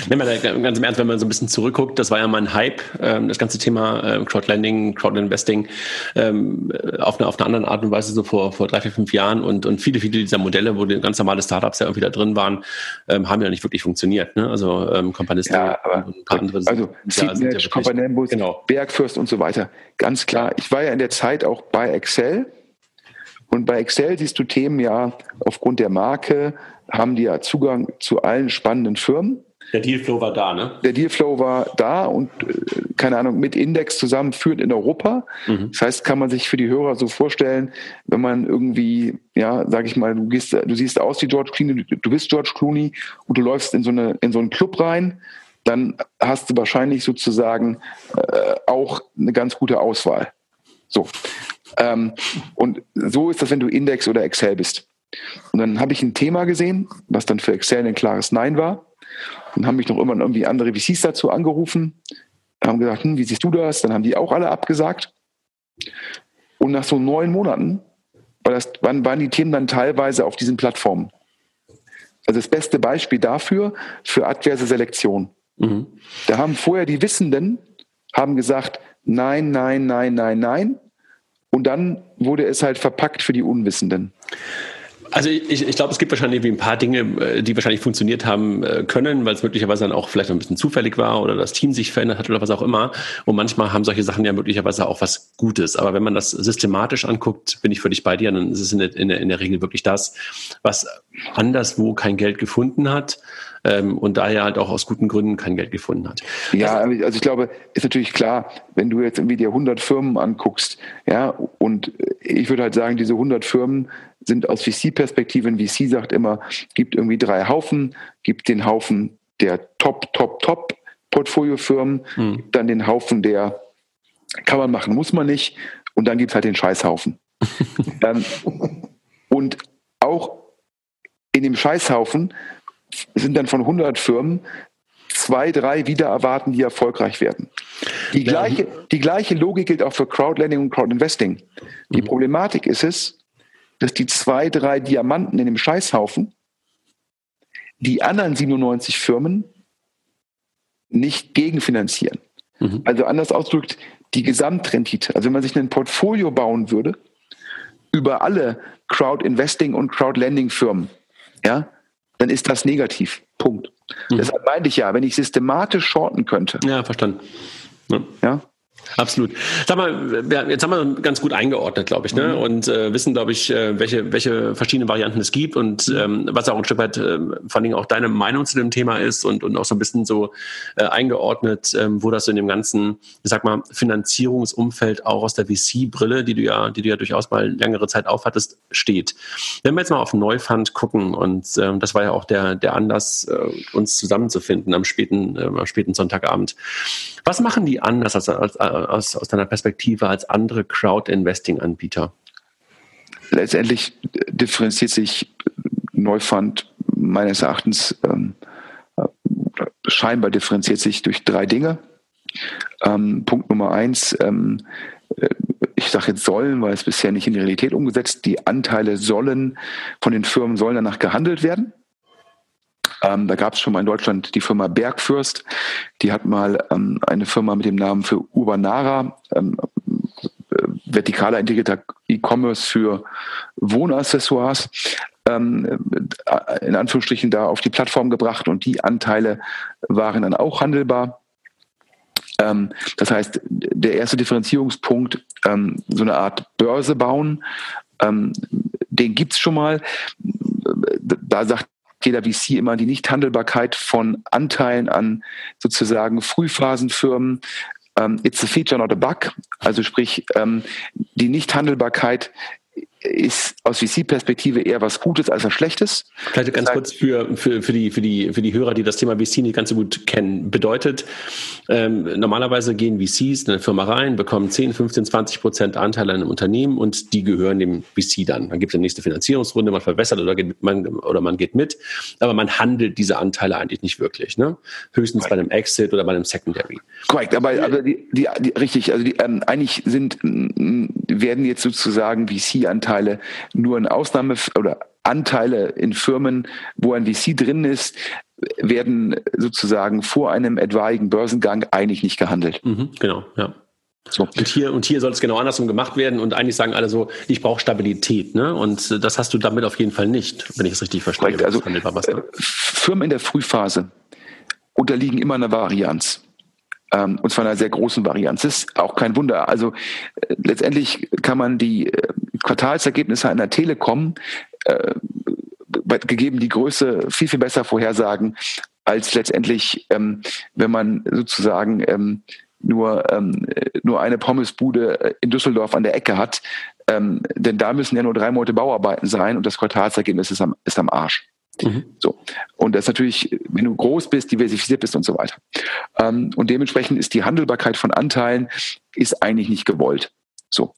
Nehmen wir da ganz im Ernst, wenn man so ein bisschen zurückguckt, das war ja mal ein Hype, ähm, das ganze Thema ähm, Crowdlending, Crowdinvesting ähm, auf, eine, auf eine andere Art und Weise so vor, vor drei, vier, fünf Jahren und, und viele, viele dieser Modelle, wo die ganz normale Startups ja irgendwie da drin waren, ähm, haben ja nicht wirklich funktioniert. Ne? Also ähm, Companista ja, aber, und ein paar andere. Also Seedmatch, ja Companembus, genau. Bergfürst und so weiter. Ganz klar. Ich war ja in der Zeit auch bei Excel und bei Excel siehst du Themen ja aufgrund der Marke, haben die ja Zugang zu allen spannenden Firmen. Der Dealflow war da, ne? Der Dealflow war da und äh, keine Ahnung, mit Index zusammen führt in Europa. Mhm. Das heißt, kann man sich für die Hörer so vorstellen, wenn man irgendwie, ja, sag ich mal, du gehst, du siehst aus wie George Clooney, du bist George Clooney und du läufst in so eine, in so einen Club rein, dann hast du wahrscheinlich sozusagen äh, auch eine ganz gute Auswahl. So. Ähm, und so ist das, wenn du Index oder Excel bist. Und dann habe ich ein Thema gesehen, was dann für Excel ein klares Nein war. Und haben mich noch immer irgendwie andere VCs dazu angerufen, haben gesagt, hm, wie siehst du das? Dann haben die auch alle abgesagt. Und nach so neun Monaten war das, wann waren die Themen dann teilweise auf diesen Plattformen. Also das beste Beispiel dafür, für adverse Selektion. Mhm. Da haben vorher die Wissenden haben gesagt, nein, nein, nein, nein, nein. Und dann wurde es halt verpackt für die Unwissenden. Also ich, ich glaube, es gibt wahrscheinlich ein paar Dinge, äh, die wahrscheinlich funktioniert haben äh, können, weil es möglicherweise dann auch vielleicht ein bisschen zufällig war oder das Team sich verändert hat oder was auch immer. Und manchmal haben solche Sachen ja möglicherweise auch was Gutes. Aber wenn man das systematisch anguckt, bin ich völlig bei dir, dann ist es in der, in der, in der Regel wirklich das, was anderswo kein Geld gefunden hat ähm, und daher halt auch aus guten Gründen kein Geld gefunden hat. Ja, also, also ich glaube, ist natürlich klar, wenn du jetzt irgendwie dir 100 Firmen anguckst, ja, und ich würde halt sagen, diese 100 Firmen sind aus VC-Perspektive, ein VC sagt immer, gibt irgendwie drei Haufen, gibt den Haufen der Top, Top, Top Portfoliofirmen, hm. dann den Haufen der kann man machen, muss man nicht, und dann gibt es halt den Scheißhaufen. ähm, und auch in dem Scheißhaufen sind dann von 100 Firmen zwei, drei wieder erwarten, die erfolgreich werden. Die gleiche, die gleiche Logik gilt auch für Crowdlending und Crowdinvesting. Die mhm. Problematik ist es, dass die zwei, drei Diamanten in dem Scheißhaufen die anderen 97 Firmen nicht gegenfinanzieren. Mhm. Also anders ausgedrückt, die Gesamtrendite. Also wenn man sich ein Portfolio bauen würde über alle Crowd-Investing und Crowd-Lending-Firmen, ja, dann ist das negativ. Punkt. Mhm. Deshalb meinte ich ja, wenn ich systematisch shorten könnte. Ja, verstanden. Ja. ja Absolut. Sag mal, jetzt haben wir ganz gut eingeordnet, glaube ich, ne? Mhm. und äh, wissen, glaube ich, äh, welche, welche verschiedenen Varianten es gibt und mhm. ähm, was auch ein Stück weit äh, vor allen Dingen auch deine Meinung zu dem Thema ist und, und auch so ein bisschen so äh, eingeordnet, ähm, wo das so in dem ganzen, ich sag mal, Finanzierungsumfeld auch aus der VC-Brille, die du ja, die du ja durchaus mal längere Zeit aufhattest, steht. Wenn wir jetzt mal auf Neufund gucken und ähm, das war ja auch der, der Anlass, äh, uns zusammenzufinden am späten, äh, am späten Sonntagabend. Was machen die anders als, als aus, aus deiner Perspektive als andere Crowd-Investing-Anbieter? Letztendlich differenziert sich Neufund meines Erachtens ähm, scheinbar differenziert sich durch drei Dinge. Ähm, Punkt Nummer eins, ähm, äh, ich sage jetzt sollen, weil es bisher nicht in die Realität umgesetzt, die Anteile sollen von den Firmen sollen danach gehandelt werden. Ähm, da gab es schon mal in Deutschland die Firma Bergfürst. Die hat mal ähm, eine Firma mit dem Namen für Urbanara, ähm, äh, vertikaler integrierter E-Commerce für Wohnaccessoires, ähm, äh, in Anführungsstrichen da auf die Plattform gebracht und die Anteile waren dann auch handelbar. Ähm, das heißt, der erste Differenzierungspunkt, ähm, so eine Art Börse bauen, den gibt's schon mal. Da sagt jeder VC immer die Nichthandelbarkeit von Anteilen an sozusagen Frühphasenfirmen. Ähm, it's a feature, not a bug. Also sprich, ähm, die Nichthandelbarkeit ist aus VC-Perspektive eher was Gutes als was Schlechtes. Vielleicht ganz kurz für, für, für, die, für, die, für die Hörer, die das Thema VC nicht ganz so gut kennen. Bedeutet, ähm, normalerweise gehen VCs in eine Firma rein, bekommen 10, 15, 20 Prozent Anteile an einem Unternehmen und die gehören dem VC dann. Dann gibt es eine nächste Finanzierungsrunde, man verwässert oder, geht, man, oder man geht mit, aber man handelt diese Anteile eigentlich nicht wirklich. Ne? Höchstens Correct. bei einem Exit oder bei einem Secondary. Korrekt, aber, aber die, die, die, richtig, also die, ähm, eigentlich sind, werden jetzt sozusagen VC-Anteile Anteile nur in Ausnahme oder Anteile in Firmen, wo ein VC drin ist, werden sozusagen vor einem etwaigen Börsengang eigentlich nicht gehandelt. Mhm, genau, ja. So. Und hier, und hier soll es genau andersrum gemacht werden und eigentlich sagen alle so, ich brauche Stabilität, ne? Und das hast du damit auf jeden Fall nicht, wenn ich es richtig verstehe. Korrekt. Also, äh, Firmen in der Frühphase unterliegen immer einer Varianz. Ähm, und zwar einer sehr großen Varianz. Das ist auch kein Wunder. Also äh, letztendlich kann man die äh, Quartalsergebnisse einer Telekom äh, gegeben die Größe viel, viel besser vorhersagen, als letztendlich, ähm, wenn man sozusagen ähm, nur, ähm, nur eine Pommesbude äh, in Düsseldorf an der Ecke hat. Ähm, denn da müssen ja nur drei Monate Bauarbeiten sein und das Quartalsergebnis ist am, ist am Arsch. Mhm. So. Und das ist natürlich, wenn du groß bist, diversifiziert bist und so weiter. Ähm, und dementsprechend ist die Handelbarkeit von Anteilen ist eigentlich nicht gewollt. So.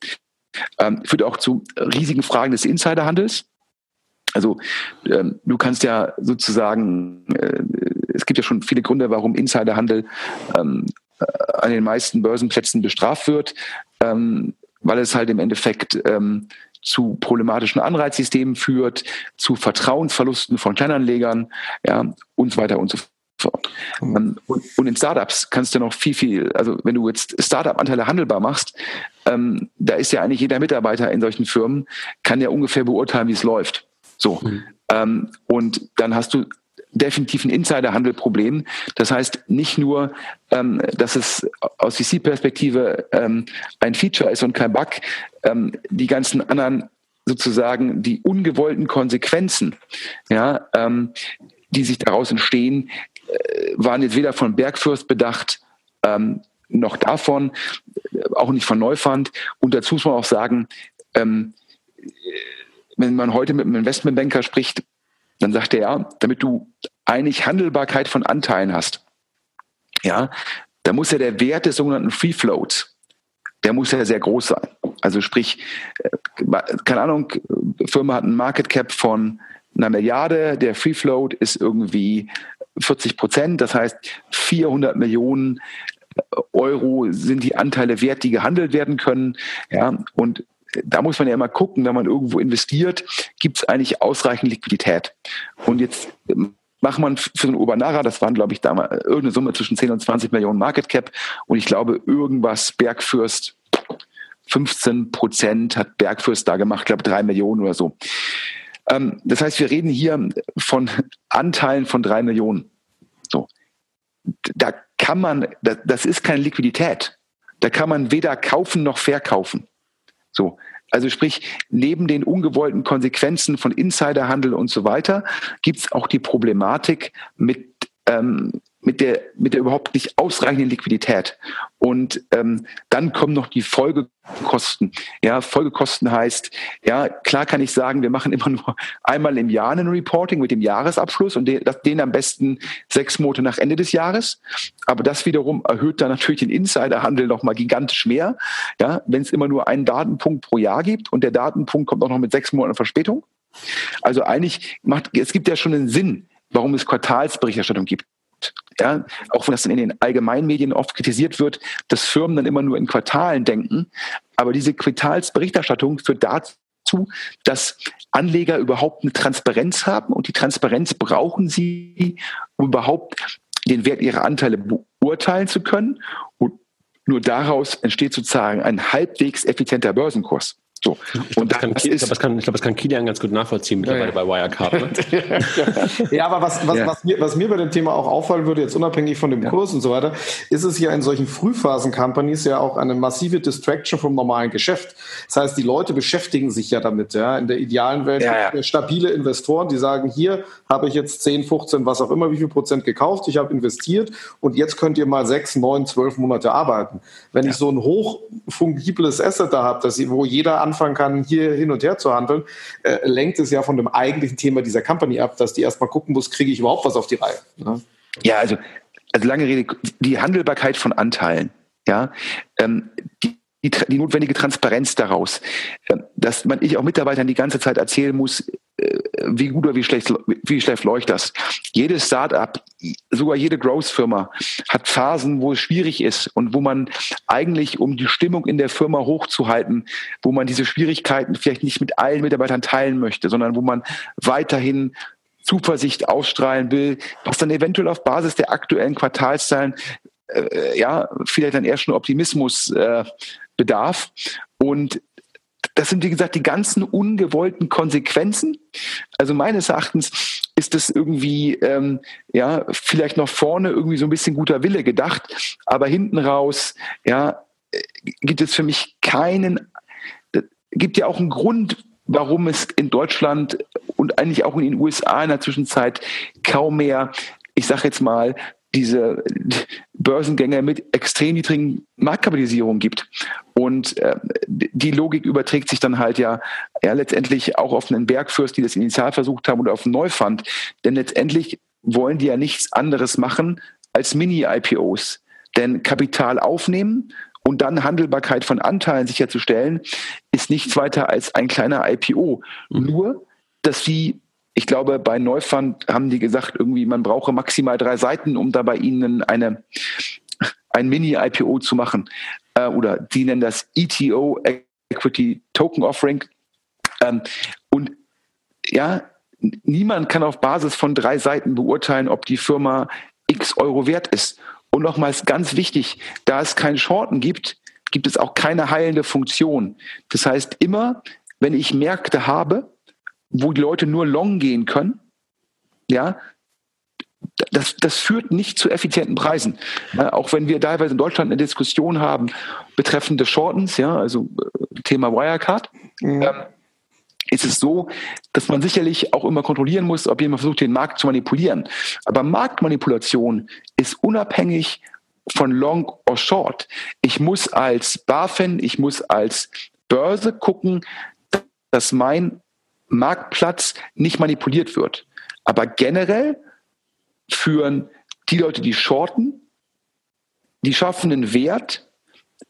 Ähm, führt auch zu riesigen Fragen des Insiderhandels. Also ähm, du kannst ja sozusagen, äh, es gibt ja schon viele Gründe, warum Insiderhandel ähm, äh, an den meisten Börsenplätzen bestraft wird, ähm, weil es halt im Endeffekt ähm, zu problematischen Anreizsystemen führt, zu Vertrauensverlusten von Kleinanlegern, ja, und so weiter und so fort. Mhm. Und, und, in Startups kannst du noch viel, viel, also wenn du jetzt Startup-Anteile handelbar machst, ähm, da ist ja eigentlich jeder Mitarbeiter in solchen Firmen, kann ja ungefähr beurteilen, wie es läuft. So. Mhm. Ähm, und dann hast du definitiv ein Insiderhandelproblem. Das heißt nicht nur, ähm, dass es aus VC-Perspektive ähm, ein Feature ist und kein Bug, ähm, die ganzen anderen sozusagen die ungewollten Konsequenzen, ja, ähm, die sich daraus entstehen, äh, waren jetzt weder von Bergfürst bedacht, ähm, noch davon, äh, auch nicht von Neufund. Und dazu muss man auch sagen, ähm, wenn man heute mit einem Investmentbanker spricht, dann sagt er, ja, damit du eigentlich Handelbarkeit von Anteilen hast, ja, da muss ja der Wert des sogenannten Free Floats, der muss ja sehr groß sein. Also sprich, äh, keine Ahnung, Firma hat einen Market Cap von einer Milliarde, der Free Float ist irgendwie 40 Prozent, das heißt 400 Millionen Euro sind die Anteile wert, die gehandelt werden können. Ja, und da muss man ja immer gucken, wenn man irgendwo investiert, gibt es eigentlich ausreichend Liquidität. Und jetzt macht man für den Urbanara, das waren, glaube ich, damals irgendeine Summe zwischen 10 und 20 Millionen Market Cap. Und ich glaube, irgendwas Bergfürst, 15 Prozent hat Bergfürst da gemacht, ich glaube drei Millionen oder so. Ähm, das heißt, wir reden hier von Anteilen von drei Millionen. So. Da kann man, das ist keine Liquidität. Da kann man weder kaufen noch verkaufen. So. Also sprich, neben den ungewollten Konsequenzen von Insiderhandel und so weiter, gibt es auch die Problematik mit ähm, mit der, mit der überhaupt nicht ausreichenden Liquidität. Und ähm, dann kommen noch die Folgekosten. Ja, Folgekosten heißt, ja, klar kann ich sagen, wir machen immer nur einmal im Jahr einen Reporting mit dem Jahresabschluss und den, den am besten sechs Monate nach Ende des Jahres. Aber das wiederum erhöht dann natürlich den Insiderhandel nochmal gigantisch mehr. Ja, wenn es immer nur einen Datenpunkt pro Jahr gibt und der Datenpunkt kommt auch noch mit sechs Monaten Verspätung. Also eigentlich macht, es gibt ja schon einen Sinn, warum es Quartalsberichterstattung gibt. Ja, auch wenn das in den Allgemeinmedien oft kritisiert wird, dass Firmen dann immer nur in Quartalen denken. Aber diese Quartalsberichterstattung führt dazu, dass Anleger überhaupt eine Transparenz haben und die Transparenz brauchen sie, um überhaupt den Wert ihrer Anteile beurteilen zu können. Und nur daraus entsteht sozusagen ein halbwegs effizienter Börsenkurs. So. Ich glaube, das, glaub, das, glaub, das kann Kilian ganz gut nachvollziehen mittlerweile ja, ja. bei Wirecard. Ne? ja, aber was, was, ja. was, mir, was mir bei dem Thema auch auffallen würde, jetzt unabhängig von dem Kurs und so weiter, ist es ja in solchen Frühphasen-Companies ja auch eine massive Distraction vom normalen Geschäft. Das heißt, die Leute beschäftigen sich ja damit. Ja? In der idealen Welt ja, stabile Investoren, die sagen, hier habe ich jetzt 10, 15, was auch immer, wie viel Prozent gekauft, ich habe investiert und jetzt könnt ihr mal 6, 9, 12 Monate arbeiten. Wenn ich so ein hochfungibles Asset da habe, wo jeder anfangen kann, hier hin und her zu handeln, äh, lenkt es ja von dem eigentlichen Thema dieser Company ab, dass die erstmal gucken muss, kriege ich überhaupt was auf die Reihe. Ne? Ja, also, also lange Rede, die Handelbarkeit von Anteilen, ja, ähm, die, die, die, notwendige Transparenz daraus, äh, dass man ich auch Mitarbeitern die ganze Zeit erzählen muss, äh, wie gut oder wie schlecht, wie schlecht läuft das. Jedes Startup, sogar jede Growth-Firma hat Phasen, wo es schwierig ist und wo man eigentlich, um die Stimmung in der Firma hochzuhalten, wo man diese Schwierigkeiten vielleicht nicht mit allen Mitarbeitern teilen möchte, sondern wo man weiterhin Zuversicht ausstrahlen will, was dann eventuell auf Basis der aktuellen Quartalszahlen äh, ja vielleicht dann eher schon Optimismus äh, bedarf. Und das sind, wie gesagt, die ganzen ungewollten Konsequenzen. Also meines Erachtens ist das irgendwie, ähm, ja, vielleicht noch vorne irgendwie so ein bisschen guter Wille gedacht, aber hinten raus, ja, gibt es für mich keinen, gibt ja auch einen Grund, warum es in Deutschland und eigentlich auch in den USA in der Zwischenzeit kaum mehr, ich sage jetzt mal, diese Börsengänge mit extrem niedrigen Marktkapitalisierungen gibt. Und äh, die Logik überträgt sich dann halt ja, ja letztendlich auch auf einen Bergfürst, die das initial versucht haben, oder auf einen Neufund. Denn letztendlich wollen die ja nichts anderes machen als Mini-IPOs. Denn Kapital aufnehmen und dann Handelbarkeit von Anteilen sicherzustellen, ist nichts weiter als ein kleiner IPO. Mhm. Nur, dass sie ich glaube, bei Neufund haben die gesagt, irgendwie, man brauche maximal drei Seiten, um da bei ihnen eine, ein Mini-IPO zu machen. Äh, oder die nennen das ETO, Equity Token Offering. Ähm, und ja, niemand kann auf Basis von drei Seiten beurteilen, ob die Firma x Euro wert ist. Und nochmals ganz wichtig, da es kein Shorten gibt, gibt es auch keine heilende Funktion. Das heißt, immer, wenn ich Märkte habe, wo die Leute nur long gehen können, ja, das, das führt nicht zu effizienten Preisen. Ja, auch wenn wir teilweise in Deutschland eine Diskussion haben betreffend des Shortens, ja, also äh, Thema Wirecard, mhm. ähm, ist es so, dass man sicherlich auch immer kontrollieren muss, ob jemand versucht, den Markt zu manipulieren. Aber Marktmanipulation ist unabhängig von Long or Short. Ich muss als BaFin, ich muss als Börse gucken, dass mein Marktplatz nicht manipuliert wird. Aber generell führen die Leute, die shorten, die schaffen einen Wert,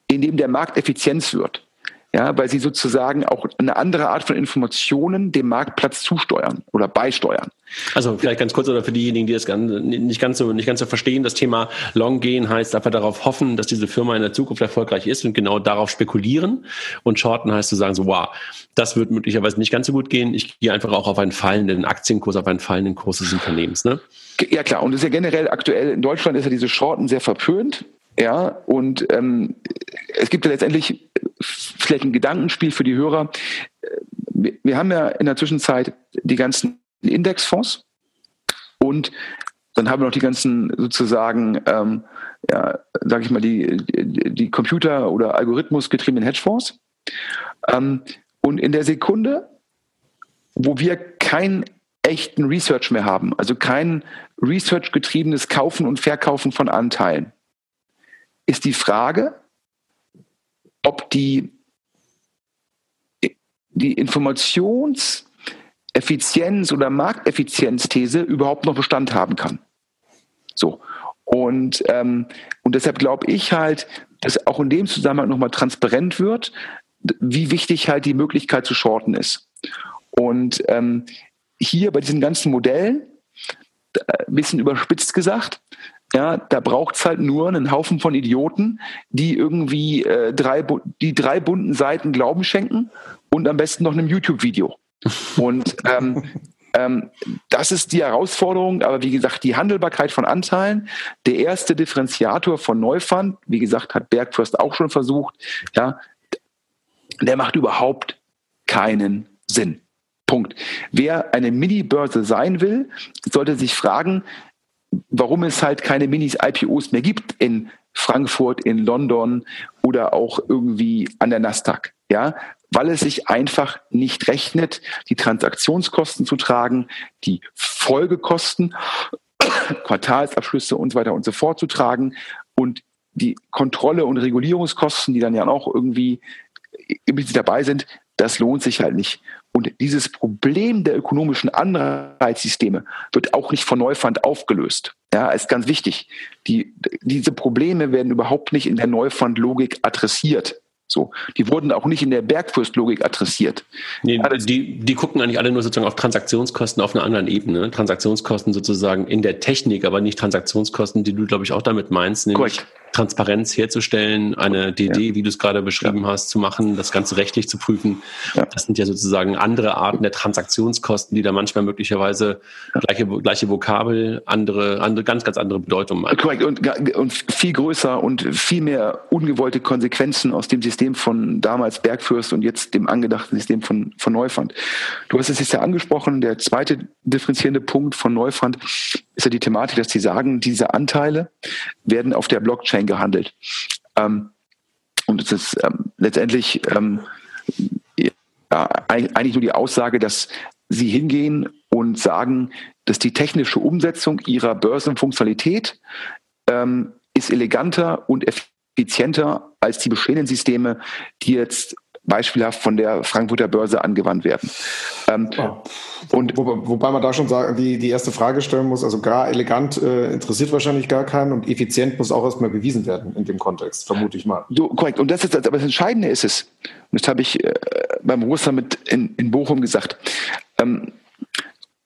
in dem der Markt Effizienz wird ja, weil sie sozusagen auch eine andere Art von Informationen dem Marktplatz zusteuern oder beisteuern. Also vielleicht ganz kurz oder für diejenigen, die das nicht ganz so nicht ganz so verstehen, das Thema Long gehen heißt einfach darauf hoffen, dass diese Firma in der Zukunft erfolgreich ist und genau darauf spekulieren. Und Shorten heißt zu sagen so, wow, das wird möglicherweise nicht ganz so gut gehen. Ich gehe einfach auch auf einen fallenden Aktienkurs, auf einen fallenden Kurs des Unternehmens. Ne? Ja klar, und das ist ja generell aktuell in Deutschland ist ja diese Shorten sehr verpönt. Ja, und ähm, es gibt ja letztendlich vielleicht ein Gedankenspiel für die Hörer. Wir, wir haben ja in der Zwischenzeit die ganzen Indexfonds und dann haben wir noch die ganzen sozusagen, ähm, ja, sage ich mal, die, die, die Computer- oder Algorithmusgetriebenen Hedgefonds. Ähm, und in der Sekunde, wo wir keinen echten Research mehr haben, also kein Research-getriebenes Kaufen und Verkaufen von Anteilen, ist die Frage, ob die, die Informationseffizienz oder Markteffizienzthese überhaupt noch Bestand haben kann. So. Und, ähm, und deshalb glaube ich halt, dass auch in dem Zusammenhang nochmal transparent wird, wie wichtig halt die Möglichkeit zu shorten ist. Und ähm, hier bei diesen ganzen Modellen, ein äh, bisschen überspitzt gesagt, ja, da braucht's halt nur einen Haufen von Idioten, die irgendwie äh, drei, die drei bunten Seiten Glauben schenken und am besten noch einem YouTube-Video. Und ähm, ähm, das ist die Herausforderung, aber wie gesagt, die Handelbarkeit von Anteilen, der erste Differenziator von Neufund, wie gesagt, hat Bergfirst auch schon versucht, ja, der macht überhaupt keinen Sinn. Punkt. Wer eine Mini-Börse sein will, sollte sich fragen, warum es halt keine Minis-IPOs mehr gibt in Frankfurt, in London oder auch irgendwie an der Nasdaq. Ja, weil es sich einfach nicht rechnet, die Transaktionskosten zu tragen, die Folgekosten, Quartalsabschlüsse und so weiter und so fort zu tragen und die Kontrolle und Regulierungskosten, die dann ja auch irgendwie dabei sind, das lohnt sich halt nicht. Und dieses Problem der ökonomischen Anreizsysteme wird auch nicht von Neufund aufgelöst. Ja, ist ganz wichtig. Die, diese Probleme werden überhaupt nicht in der Neufund-Logik adressiert. So, die wurden auch nicht in der Bergfürst-Logik adressiert. Nee, die, die gucken eigentlich alle nur sozusagen auf Transaktionskosten auf einer anderen Ebene. Transaktionskosten sozusagen in der Technik, aber nicht Transaktionskosten, die du, glaube ich, auch damit meinst, Correct. Transparenz herzustellen, eine DD, ja. wie du es gerade beschrieben ja. hast, zu machen, das Ganze rechtlich zu prüfen. Ja. Das sind ja sozusagen andere Arten der Transaktionskosten, die da manchmal möglicherweise gleiche, gleiche Vokabel, andere, andere, ganz, ganz andere Bedeutung haben. Korrekt. Und, und viel größer und viel mehr ungewollte Konsequenzen aus dem System von damals Bergfürst und jetzt dem angedachten System von, von Neufund. Du hast es jetzt ja angesprochen, der zweite differenzierende Punkt von Neufund ist ja die Thematik, dass sie sagen, diese Anteile werden auf der Blockchain gehandelt. Ähm, und es ist ähm, letztendlich ähm, ja, eigentlich nur die Aussage, dass sie hingehen und sagen, dass die technische Umsetzung ihrer Börsenfunktionalität ähm, ist eleganter und effizienter als die bestehenden Systeme, die jetzt beispielhaft von der Frankfurter Börse angewandt werden. Ähm, oh. und Wo, wobei man da schon sagen, die, die erste Frage stellen muss, also gar elegant äh, interessiert wahrscheinlich gar keinen und effizient muss auch erstmal bewiesen werden in dem Kontext, vermute ich mal. Du, korrekt. Und das ist, aber das Entscheidende ist es, und das habe ich äh, beim Ruhrsummit in, in Bochum gesagt, ähm,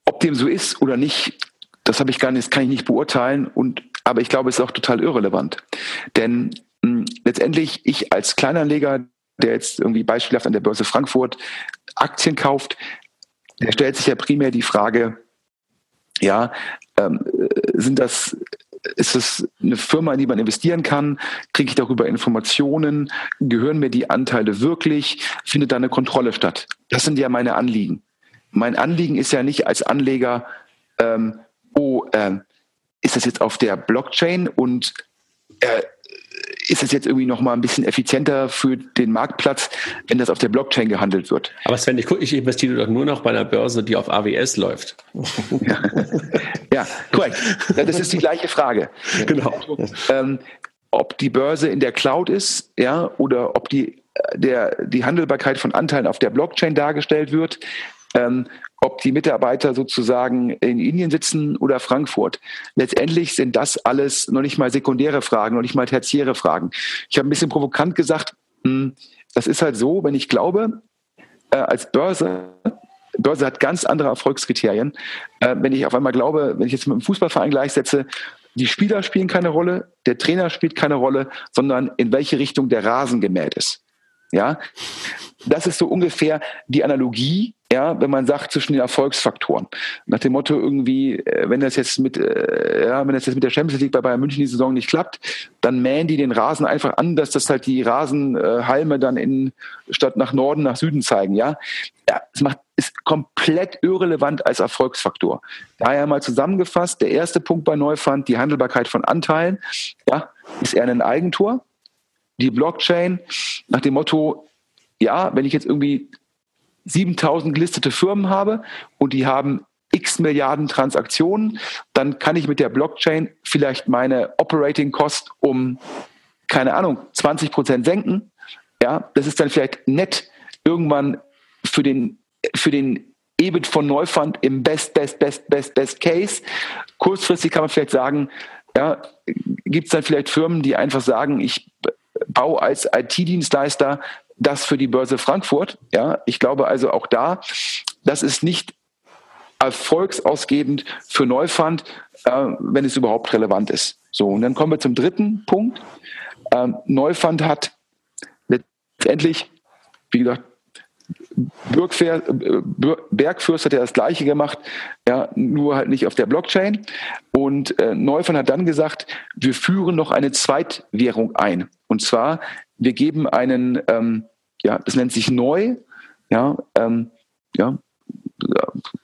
ob dem so ist oder nicht, das habe ich gar nicht, das kann ich nicht beurteilen und aber ich glaube, es ist auch total irrelevant. Denn mh, letztendlich, ich als Kleinanleger, der jetzt irgendwie beispielhaft an der Börse Frankfurt Aktien kauft, der stellt sich ja primär die Frage, ja, ähm, sind das, ist es eine Firma, in die man investieren kann? Kriege ich darüber Informationen? Gehören mir die Anteile wirklich? Findet da eine Kontrolle statt? Das sind ja meine Anliegen. Mein Anliegen ist ja nicht als Anleger, ähm, oh, äh, ist das jetzt auf der Blockchain und äh, ist es jetzt irgendwie noch mal ein bisschen effizienter für den Marktplatz, wenn das auf der Blockchain gehandelt wird. Aber Sven, ich, ich investiere doch nur noch bei einer Börse, die auf AWS läuft. Ja, ja korrekt. Das ist die gleiche Frage. Genau. Ähm, ob die Börse in der Cloud ist, ja, oder ob die, äh, der, die Handelbarkeit von Anteilen auf der Blockchain dargestellt wird, ähm, ob die Mitarbeiter sozusagen in Indien sitzen oder Frankfurt. Letztendlich sind das alles noch nicht mal sekundäre Fragen, noch nicht mal tertiäre Fragen. Ich habe ein bisschen provokant gesagt, hm, das ist halt so, wenn ich glaube, äh, als Börse, Börse hat ganz andere Erfolgskriterien. Äh, wenn ich auf einmal glaube, wenn ich jetzt mit einem Fußballverein gleichsetze, die Spieler spielen keine Rolle, der Trainer spielt keine Rolle, sondern in welche Richtung der Rasen gemäht ist. Ja, das ist so ungefähr die Analogie, ja, wenn man sagt zwischen den Erfolgsfaktoren. Nach dem Motto irgendwie, äh, wenn das jetzt mit, äh, ja, wenn das jetzt mit der Champions League bei Bayern München die Saison nicht klappt, dann mähen die den Rasen einfach an, dass das halt die Rasenhalme dann in, statt nach Norden, nach Süden zeigen, ja. Ja, es macht, ist komplett irrelevant als Erfolgsfaktor. Daher mal zusammengefasst, der erste Punkt bei Neufund, die Handelbarkeit von Anteilen, ja, ist eher ein Eigentor. Die Blockchain nach dem Motto, ja, wenn ich jetzt irgendwie 7000 gelistete Firmen habe und die haben x Milliarden Transaktionen, dann kann ich mit der Blockchain vielleicht meine Operating Cost um, keine Ahnung, 20 Prozent senken. Ja, das ist dann vielleicht nett irgendwann für den, für den EBIT von Neufund im Best, Best, Best, Best, Best Case. Kurzfristig kann man vielleicht sagen, ja, gibt es dann vielleicht Firmen, die einfach sagen, ich baue als IT-Dienstleister das für die Börse Frankfurt. Ja, ich glaube also auch da, das ist nicht erfolgsausgebend für Neufund, äh, wenn es überhaupt relevant ist. So, und dann kommen wir zum dritten Punkt. Ähm, Neufund hat letztendlich, wie gesagt, Bergfürst hat ja das Gleiche gemacht, ja, nur halt nicht auf der Blockchain. Und äh, Neufund hat dann gesagt, wir führen noch eine Zweitwährung ein. Und zwar, wir geben einen, ähm, ja, das nennt sich neu, ja, ähm, ja,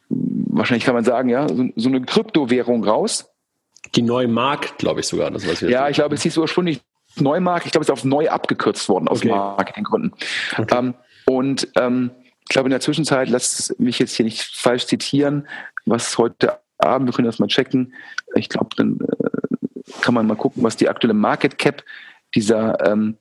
wahrscheinlich kann man sagen, ja, so, so eine Kryptowährung raus. Die neue Mark, glaube ich sogar, das was wir Ja, ich glaube, es hieß ursprünglich Neumark, ich glaube, es ist auf neu abgekürzt worden aus okay. Marketinggründen. Okay. Ähm, und ähm, ich glaube, in der Zwischenzeit, lasst mich jetzt hier nicht falsch zitieren, was heute Abend, wir können das mal checken. Ich glaube, dann äh, kann man mal gucken, was die aktuelle Market Cap dieser ähm,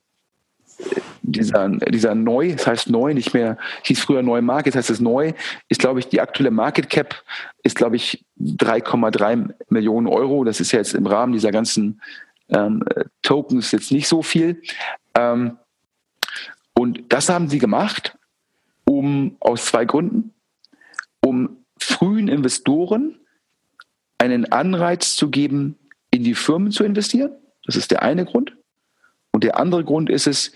dieser, dieser neu, das heißt neu, nicht mehr, hieß früher neue Market, das heißt es neu, ist, glaube ich, die aktuelle Market Cap ist, glaube ich, 3,3 Millionen Euro. Das ist ja jetzt im Rahmen dieser ganzen ähm, Tokens jetzt nicht so viel. Ähm, und das haben sie gemacht, um aus zwei Gründen, um frühen Investoren einen Anreiz zu geben, in die Firmen zu investieren. Das ist der eine Grund. Und der andere Grund ist es,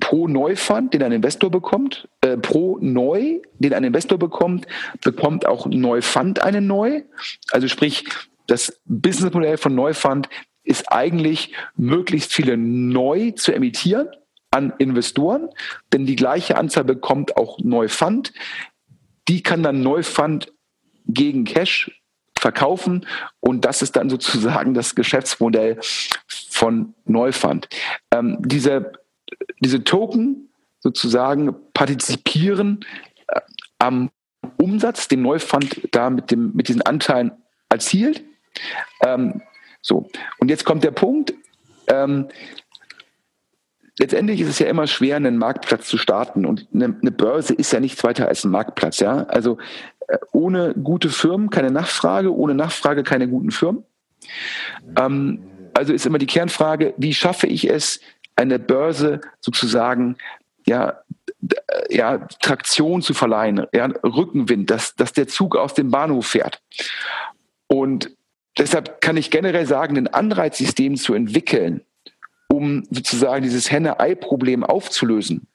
pro Neufund, den ein Investor bekommt, äh, pro Neu, den ein Investor bekommt, bekommt auch Neufund einen Neu. Also sprich, das Businessmodell von Neufund ist eigentlich, möglichst viele neu zu emittieren an Investoren, denn die gleiche Anzahl bekommt auch Neufund. Die kann dann Neufund gegen Cash verkaufen und das ist dann sozusagen das Geschäftsmodell von Neufund. Ähm, diese diese Token sozusagen partizipieren äh, am Umsatz, den Neufund da mit, dem, mit diesen Anteilen erzielt. Ähm, so, und jetzt kommt der Punkt. Ähm, letztendlich ist es ja immer schwer, einen Marktplatz zu starten. Und eine, eine Börse ist ja nichts weiter als ein Marktplatz. Ja? Also äh, ohne gute Firmen keine Nachfrage, ohne Nachfrage keine guten Firmen. Ähm, also ist immer die Kernfrage, wie schaffe ich es, eine Börse sozusagen ja, ja, Traktion zu verleihen, ja, Rückenwind, dass, dass der Zug aus dem Bahnhof fährt. Und deshalb kann ich generell sagen, ein Anreizsystem zu entwickeln, um sozusagen dieses Henne-Ei-Problem aufzulösen,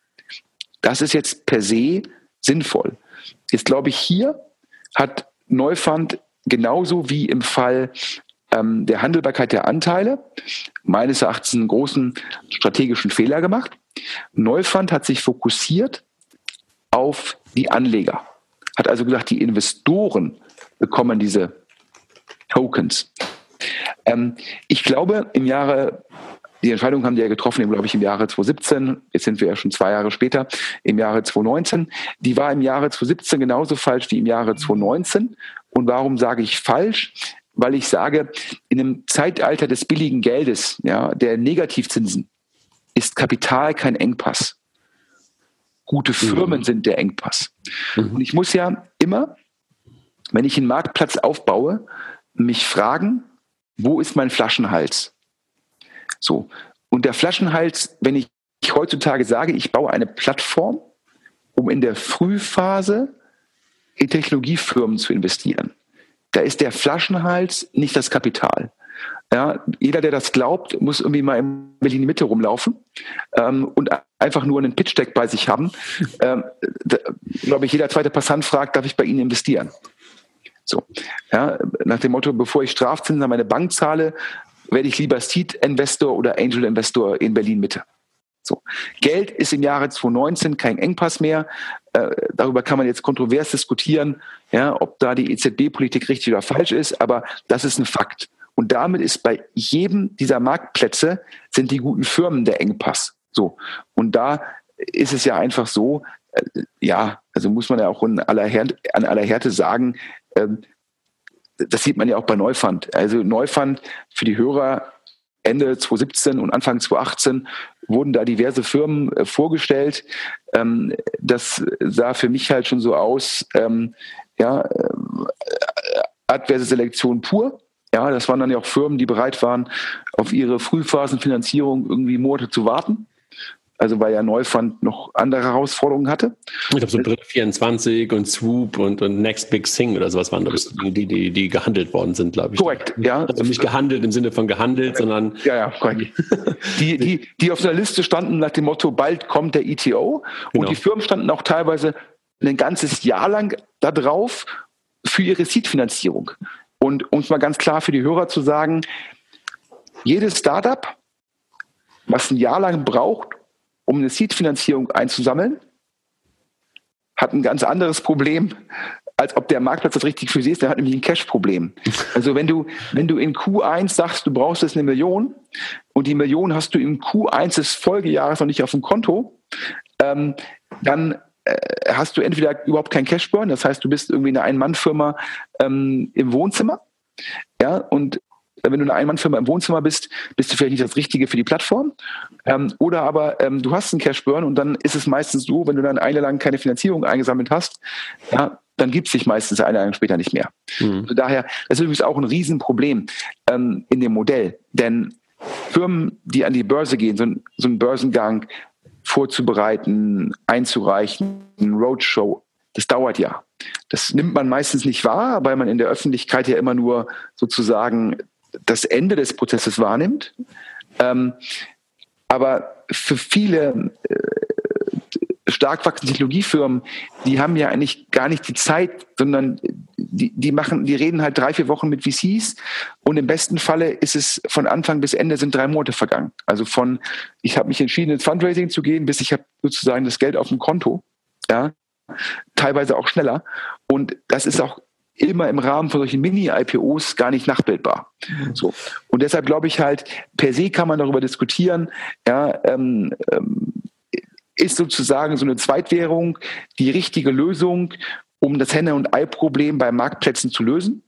das ist jetzt per se sinnvoll. Jetzt glaube ich, hier hat Neufund genauso wie im Fall ähm, der Handelbarkeit der Anteile meines Erachtens einen großen strategischen Fehler gemacht. Neufund hat sich fokussiert auf die Anleger, hat also gesagt, die Investoren bekommen diese Tokens. Ähm, ich glaube, im Jahre, die Entscheidung haben die ja getroffen, glaube ich, im Jahre 2017, jetzt sind wir ja schon zwei Jahre später, im Jahre 2019. Die war im Jahre 2017 genauso falsch wie im Jahre 2019. Und warum sage ich falsch? weil ich sage, in einem Zeitalter des billigen Geldes, ja, der Negativzinsen, ist Kapital kein Engpass. Gute Firmen mhm. sind der Engpass. Mhm. Und ich muss ja immer, wenn ich einen Marktplatz aufbaue, mich fragen, wo ist mein Flaschenhals? So. Und der Flaschenhals, wenn ich heutzutage sage, ich baue eine Plattform, um in der Frühphase in Technologiefirmen zu investieren da ist der Flaschenhals nicht das Kapital. Ja, jeder, der das glaubt, muss irgendwie mal in Berlin Mitte rumlaufen ähm, und einfach nur einen Pitch-Deck bei sich haben. Ähm, Glaube ich, jeder zweite Passant fragt, darf ich bei Ihnen investieren? So, ja, nach dem Motto, bevor ich Strafzinsen an meine Bank zahle, werde ich lieber Seed-Investor oder Angel-Investor in Berlin Mitte. So. Geld ist im Jahre 2019 kein Engpass mehr. Äh, darüber kann man jetzt kontrovers diskutieren, ja, ob da die EZB-Politik richtig oder falsch ist, aber das ist ein Fakt. Und damit ist bei jedem dieser Marktplätze sind die guten Firmen der Engpass. So. Und da ist es ja einfach so, äh, ja, also muss man ja auch in aller Härte, an aller Härte sagen, äh, das sieht man ja auch bei Neufund. Also Neufund für die Hörer Ende 2017 und Anfang 2018 wurden da diverse Firmen äh, vorgestellt. Ähm, das sah für mich halt schon so aus, ähm, ja, äh, adverse Selektion pur. Ja, das waren dann ja auch Firmen, die bereit waren, auf ihre Frühphasenfinanzierung irgendwie Monate zu warten. Also weil ja Neufund noch andere Herausforderungen hatte. Ich glaube, so Brille 24 und Swoop und, und Next Big Thing oder sowas waren das, die, die, die gehandelt worden sind, glaube ich. Korrekt, ja. Also nicht gehandelt im Sinne von gehandelt, sondern. Ja, ja, korrekt. die, die, die auf der Liste standen nach dem Motto, bald kommt der ETO. Und genau. die Firmen standen auch teilweise ein ganzes Jahr lang da drauf für ihre Seed-Finanzierung. Und um es mal ganz klar für die Hörer zu sagen, jedes Startup, was ein Jahr lang braucht, um eine Seed-Finanzierung einzusammeln, hat ein ganz anderes Problem, als ob der Marktplatz das richtig für sie ist. Der hat nämlich ein Cash-Problem. Also wenn du, wenn du in Q1 sagst, du brauchst jetzt eine Million und die Million hast du im Q1 des Folgejahres noch nicht auf dem Konto, ähm, dann äh, hast du entweder überhaupt kein Cash-Burn, das heißt, du bist irgendwie eine Ein-Mann-Firma ähm, im Wohnzimmer, ja, und Wenn du eine Einmannfirma im Wohnzimmer bist, bist du vielleicht nicht das Richtige für die Plattform. Ähm, oder aber ähm, du hast einen Cashburn und dann ist es meistens so, wenn du dann eine lang keine Finanzierung eingesammelt hast, ja, dann gibt es sich meistens eine Jahre später nicht mehr. Mhm. Also daher, das ist übrigens auch ein Riesenproblem ähm, in dem Modell. Denn Firmen, die an die Börse gehen, so ein, so ein Börsengang vorzubereiten, einzureichen, ein Roadshow, das dauert ja. Das nimmt man meistens nicht wahr, weil man in der Öffentlichkeit ja immer nur sozusagen das Ende des Prozesses wahrnimmt. Ähm, aber für viele äh, stark wachsende Technologiefirmen, die haben ja eigentlich gar nicht die Zeit, sondern die, die machen, die reden halt drei, vier Wochen mit VCs und im besten Falle ist es von Anfang bis Ende sind drei Monate vergangen. Also von, ich habe mich entschieden, ins Fundraising zu gehen, bis ich habe sozusagen das Geld auf dem Konto. Ja, teilweise auch schneller. Und das ist auch immer im Rahmen von solchen Mini-IPOs gar nicht nachbildbar. So. Und deshalb glaube ich halt, per se kann man darüber diskutieren, ja, ähm, ähm, ist sozusagen so eine Zweitwährung die richtige Lösung, um das Henne- und Ei-Problem bei Marktplätzen zu lösen.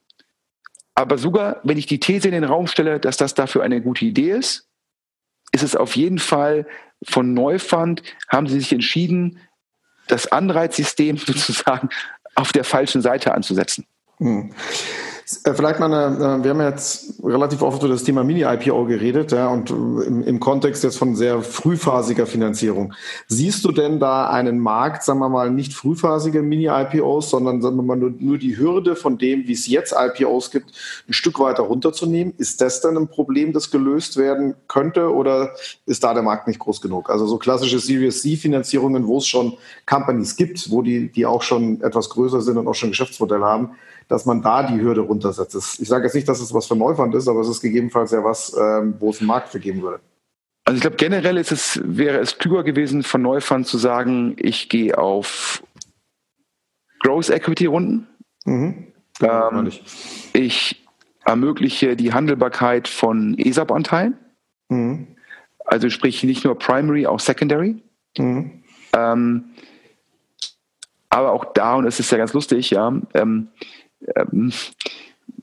Aber sogar, wenn ich die These in den Raum stelle, dass das dafür eine gute Idee ist, ist es auf jeden Fall von Neufund, haben sie sich entschieden, das Anreizsystem sozusagen auf der falschen Seite anzusetzen. Hm. Äh, vielleicht mal äh, wir haben jetzt relativ oft über das Thema Mini-IPO geredet, ja, und im, im, Kontext jetzt von sehr frühphasiger Finanzierung. Siehst du denn da einen Markt, sagen wir mal, nicht frühphasige Mini-IPOs, sondern sagen wir mal nur, nur die Hürde von dem, wie es jetzt IPOs gibt, ein Stück weiter runterzunehmen? Ist das dann ein Problem, das gelöst werden könnte oder ist da der Markt nicht groß genug? Also so klassische Series C-Finanzierungen, wo es schon Companies gibt, wo die, die auch schon etwas größer sind und auch schon Geschäftsmodell haben, dass man da die Hürde runtersetzt. Ich sage jetzt nicht, dass es was für Neufand ist, aber es ist gegebenenfalls ja was, ähm, wo es einen Markt für geben würde. Also ich glaube, generell ist es, wäre es klüger gewesen, von Neufund zu sagen, ich gehe auf Growth Equity Runden. Mhm. Ähm, ich ermögliche die Handelbarkeit von ESAP-Anteilen. Mhm. Also sprich nicht nur Primary, auch Secondary. Mhm. Ähm, aber auch da, und es ist ja ganz lustig, ja, ähm, ähm,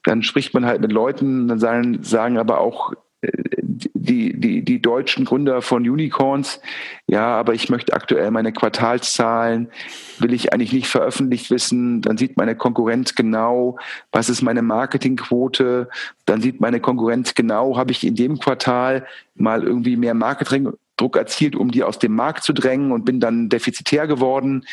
dann spricht man halt mit Leuten, dann sagen, sagen aber auch äh, die, die, die deutschen Gründer von Unicorns, ja, aber ich möchte aktuell meine Quartalszahlen, will ich eigentlich nicht veröffentlicht wissen, dann sieht meine Konkurrenz genau, was ist meine Marketingquote, dann sieht meine Konkurrenz genau, habe ich in dem Quartal mal irgendwie mehr Marketing Druck erzielt, um die aus dem Markt zu drängen und bin dann defizitär geworden.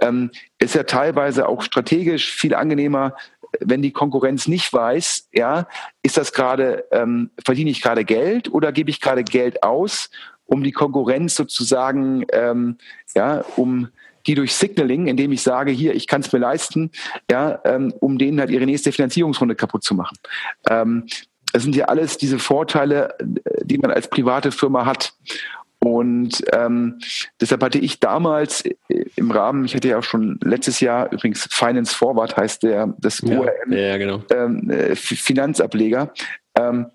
Ähm, ist ja teilweise auch strategisch viel angenehmer, wenn die Konkurrenz nicht weiß, ja, ist das gerade, ähm, verdiene ich gerade Geld oder gebe ich gerade Geld aus, um die Konkurrenz sozusagen, ähm, ja, um die durch Signaling, indem ich sage, hier, ich kann es mir leisten, ja, ähm, um denen halt ihre nächste Finanzierungsrunde kaputt zu machen. Ähm, das sind ja alles diese Vorteile, äh, die man als private Firma hat. Und ähm, deshalb hatte ich damals im Rahmen, ich hatte ja auch schon letztes Jahr, übrigens Finance Forward heißt der, das ja, ORM, ja, genau. ähm, äh, Finanzableger, ähm,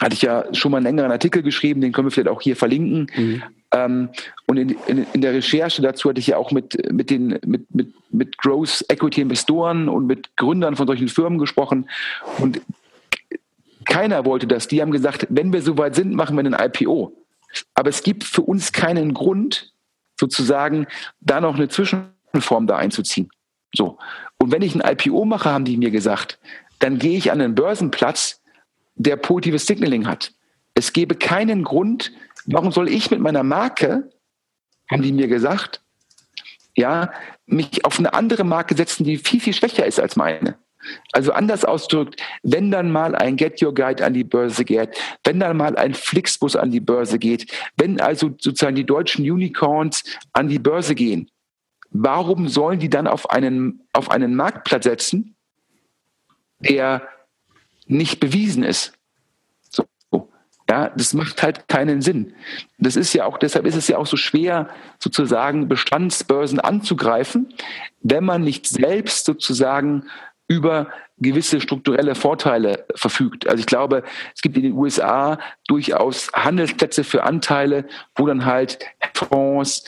hatte ich ja schon mal einen längeren Artikel geschrieben, den können wir vielleicht auch hier verlinken. Mhm. Ähm, und in, in, in, der Recherche dazu hatte ich ja auch mit, mit den mit, mit, mit Growth Equity Investoren und mit Gründern von solchen Firmen gesprochen. Und keiner wollte das. Die haben gesagt, wenn wir soweit sind, machen wir einen IPO. Aber es gibt für uns keinen Grund, sozusagen da noch eine Zwischenform da einzuziehen. So. Und wenn ich ein IPO mache, haben die mir gesagt, dann gehe ich an einen Börsenplatz, der positives Signaling hat. Es gäbe keinen Grund, warum soll ich mit meiner Marke, haben die mir gesagt, ja, mich auf eine andere Marke setzen, die viel, viel schwächer ist als meine. Also anders ausgedrückt, wenn dann mal ein Get Your Guide an die Börse geht, wenn dann mal ein Flixbus an die Börse geht, wenn also sozusagen die deutschen Unicorns an die Börse gehen, warum sollen die dann auf einen, auf einen Marktplatz setzen, der nicht bewiesen ist? So. Ja, das macht halt keinen Sinn. Das ist ja auch, deshalb ist es ja auch so schwer, sozusagen Bestandsbörsen anzugreifen, wenn man nicht selbst sozusagen über gewisse strukturelle Vorteile verfügt. Also ich glaube, es gibt in den USA durchaus Handelsplätze für Anteile, wo dann halt Fonds,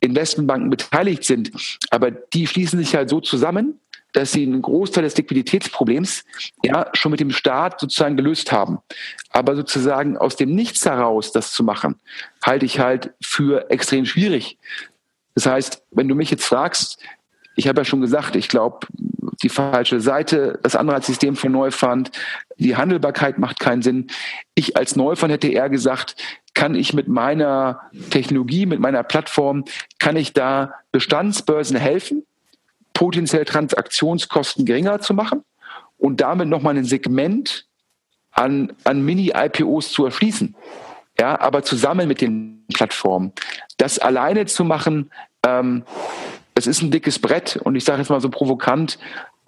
Investmentbanken beteiligt sind. Aber die schließen sich halt so zusammen, dass sie einen Großteil des Liquiditätsproblems ja schon mit dem Staat sozusagen gelöst haben. Aber sozusagen aus dem Nichts heraus das zu machen, halte ich halt für extrem schwierig. Das heißt, wenn du mich jetzt fragst, ich habe ja schon gesagt, ich glaube, die falsche Seite, das Anreizsystem von Neufund, die Handelbarkeit macht keinen Sinn. Ich als Neufund hätte eher gesagt, kann ich mit meiner Technologie, mit meiner Plattform, kann ich da Bestandsbörsen helfen, potenziell Transaktionskosten geringer zu machen und damit nochmal ein Segment an, an Mini-IPOs zu erschließen. Ja, aber zusammen mit den Plattformen. Das alleine zu machen, ähm, es ist ein dickes Brett und ich sage jetzt mal so provokant,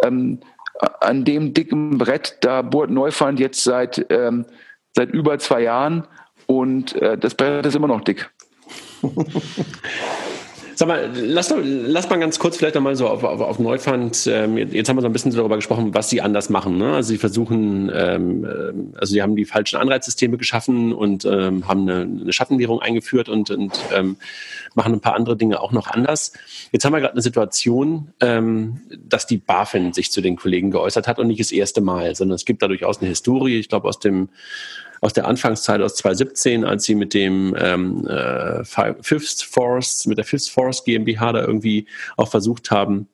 ähm, an dem dicken Brett, da bohrt Neufund jetzt seit, ähm, seit über zwei Jahren und äh, das Brett ist immer noch dick. Sag mal, lass, doch, lass mal ganz kurz vielleicht nochmal so auf, auf, auf Neufund. Ähm, jetzt haben wir so ein bisschen darüber gesprochen, was sie anders machen. Ne? Also sie versuchen, ähm, ähm, also sie haben die falschen Anreizsysteme geschaffen und ähm, haben eine, eine Schattenwährung eingeführt und, und ähm, machen ein paar andere Dinge auch noch anders. Jetzt haben wir gerade eine Situation, ähm, dass die BaFin sich zu den Kollegen geäußert hat und nicht das erste Mal, sondern es gibt da durchaus eine Historie. Ich glaube, aus dem aus der Anfangszeit aus 2017, als sie mit dem ähm, äh, Fifth Force, mit der Fifth Force GmbH da irgendwie auch versucht haben,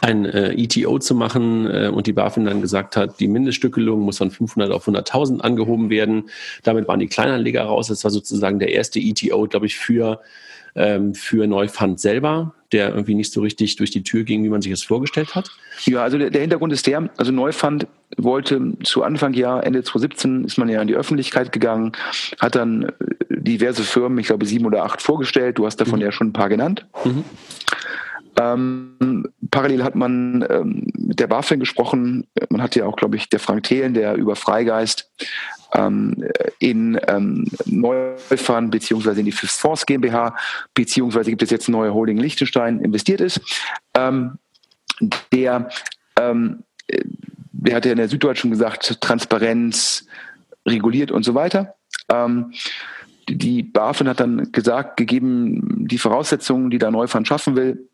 ein äh, ETO zu machen äh, und die BaFin dann gesagt hat, die Mindeststückelung muss von 500 auf 100.000 angehoben werden. Damit waren die Kleinanleger raus. Das war sozusagen der erste ETO, glaube ich, für ähm, für Neufund selber, der irgendwie nicht so richtig durch die Tür ging, wie man sich das vorgestellt hat? Ja, also der, der Hintergrund ist der, also Neufund wollte zu Anfang Jahr, Ende 2017 ist man ja in die Öffentlichkeit gegangen, hat dann äh, diverse Firmen, ich glaube sieben oder acht vorgestellt, du hast davon mhm. ja schon ein paar genannt. Mhm. Ähm, parallel hat man ähm, mit der BaFin gesprochen. Man hat ja auch, glaube ich, der Frank Thelen, der über Freigeist ähm, in ähm, Neufund beziehungsweise in die Fifth Force GmbH beziehungsweise gibt es jetzt neue Holding Liechtenstein investiert ist. Ähm, der, ähm, der hat ja in der Süddeutschen gesagt, Transparenz, reguliert und so weiter. Ähm, die BaFin hat dann gesagt, gegeben die Voraussetzungen, die da Neufund schaffen will,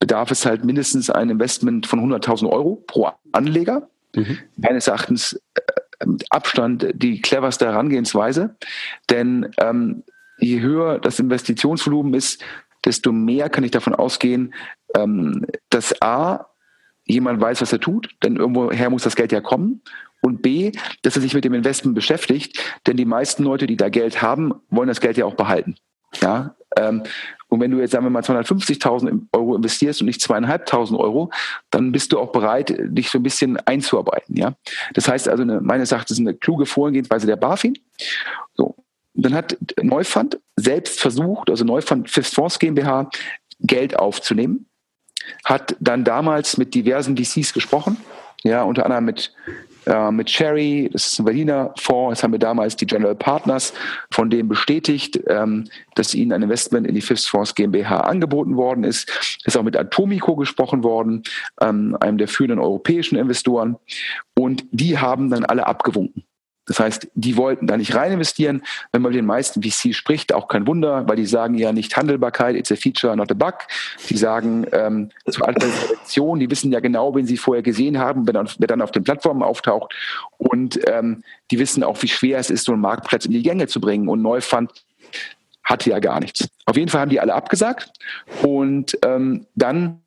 bedarf es halt mindestens ein Investment von 100.000 Euro pro Anleger. Mhm. Meines Erachtens äh, Abstand die cleverste Herangehensweise, denn ähm, je höher das Investitionsvolumen ist, desto mehr kann ich davon ausgehen, ähm, dass A, jemand weiß, was er tut, denn irgendwoher muss das Geld ja kommen. Und B, dass er sich mit dem Investment beschäftigt, denn die meisten Leute, die da Geld haben, wollen das Geld ja auch behalten. Ja, ähm, und wenn du jetzt, sagen wir mal, 250.000 Euro investierst und nicht zweieinhalbtausend Euro, dann bist du auch bereit, dich so ein bisschen einzuarbeiten. Ja? Das heißt also, eine, meines Erachtens eine kluge Vorgehensweise der BaFin. So. Dann hat Neufund selbst versucht, also Neufund Fifth Force GmbH, Geld aufzunehmen, hat dann damals mit diversen VCs gesprochen, ja, unter anderem mit äh, mit Cherry, das ist ein Berliner Fonds, das haben wir damals die General Partners von dem bestätigt, ähm, dass ihnen ein Investment in die Fifth Force GmbH angeboten worden ist. Ist auch mit Atomico gesprochen worden, ähm, einem der führenden europäischen Investoren. Und die haben dann alle abgewunken. Das heißt, die wollten da nicht rein investieren. Wenn man mit den meisten VC spricht, auch kein Wunder, weil die sagen ja nicht Handelbarkeit, it's a feature, not a bug. Die sagen ähm, zur Selektion, die wissen ja genau, wen sie vorher gesehen haben, wer dann, wer dann auf den Plattformen auftaucht. Und ähm, die wissen auch, wie schwer es ist, so einen Marktplatz in die Gänge zu bringen. Und Neufund hatte ja gar nichts. Auf jeden Fall haben die alle abgesagt. Und ähm, dann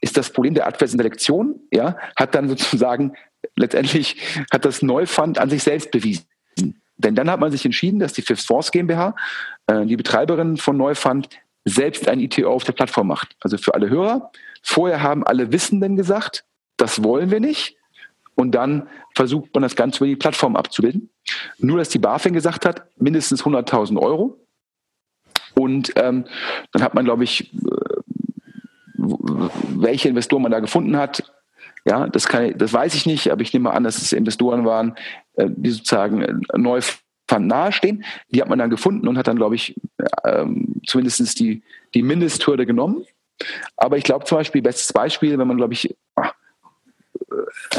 ist das Problem der adversen Selektion, ja, hat dann sozusagen letztendlich hat das Neufund an sich selbst bewiesen. Denn dann hat man sich entschieden, dass die Fifth Force GmbH, äh, die Betreiberin von Neufund, selbst ein ITO auf der Plattform macht. Also für alle Hörer. Vorher haben alle Wissenden gesagt, das wollen wir nicht. Und dann versucht man das Ganze über die Plattform abzubilden. Nur, dass die BaFin gesagt hat, mindestens 100.000 Euro. Und ähm, dann hat man, glaube ich, äh, welche Investoren man da gefunden hat, ja, das, kann, das weiß ich nicht, aber ich nehme an, dass es Investoren waren, äh, die sozusagen äh, neu nahestehen. Die hat man dann gefunden und hat dann, glaube ich, ähm, zumindest die, die Mindesthürde genommen. Aber ich glaube zum Beispiel, bestes Beispiel, wenn man, glaube ich, ah,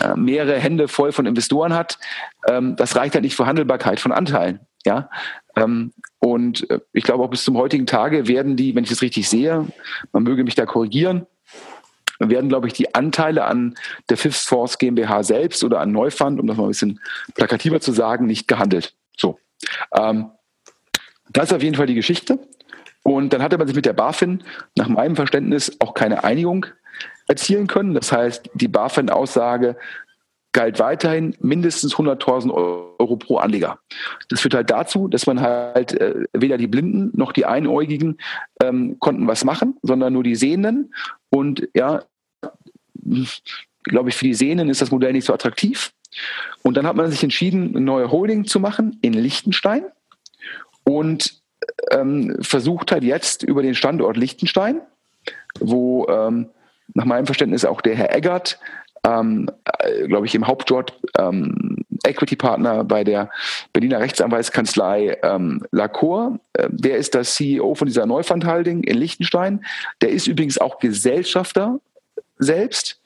äh, mehrere Hände voll von Investoren hat, ähm, das reicht halt nicht für Handelbarkeit von Anteilen. Ja, ähm, und ich glaube auch bis zum heutigen Tage werden die, wenn ich das richtig sehe, man möge mich da korrigieren, dann werden, glaube ich, die Anteile an der Fifth Force GmbH selbst oder an Neufund, um das mal ein bisschen plakativer zu sagen, nicht gehandelt. So. Ähm, das ist auf jeden Fall die Geschichte. Und dann hatte man sich mit der BaFin nach meinem Verständnis auch keine Einigung erzielen können. Das heißt, die BaFin-Aussage galt weiterhin mindestens 100.000 Euro pro Anleger. Das führt halt dazu, dass man halt äh, weder die Blinden noch die Einäugigen ähm, konnten was machen, sondern nur die Sehenden. Und ja, glaube ich, für die Sehenden ist das Modell nicht so attraktiv. Und dann hat man sich entschieden, eine neue Holding zu machen in Liechtenstein und ähm, versucht halt jetzt über den Standort Liechtenstein, wo ähm, nach meinem Verständnis auch der Herr Eggert ähm, äh, glaube ich, im Hauptjob ähm, Equity-Partner bei der Berliner Rechtsanwaltskanzlei ähm, Lacour. Äh, der ist der CEO von dieser Neufund Holding in Liechtenstein. Der ist übrigens auch Gesellschafter selbst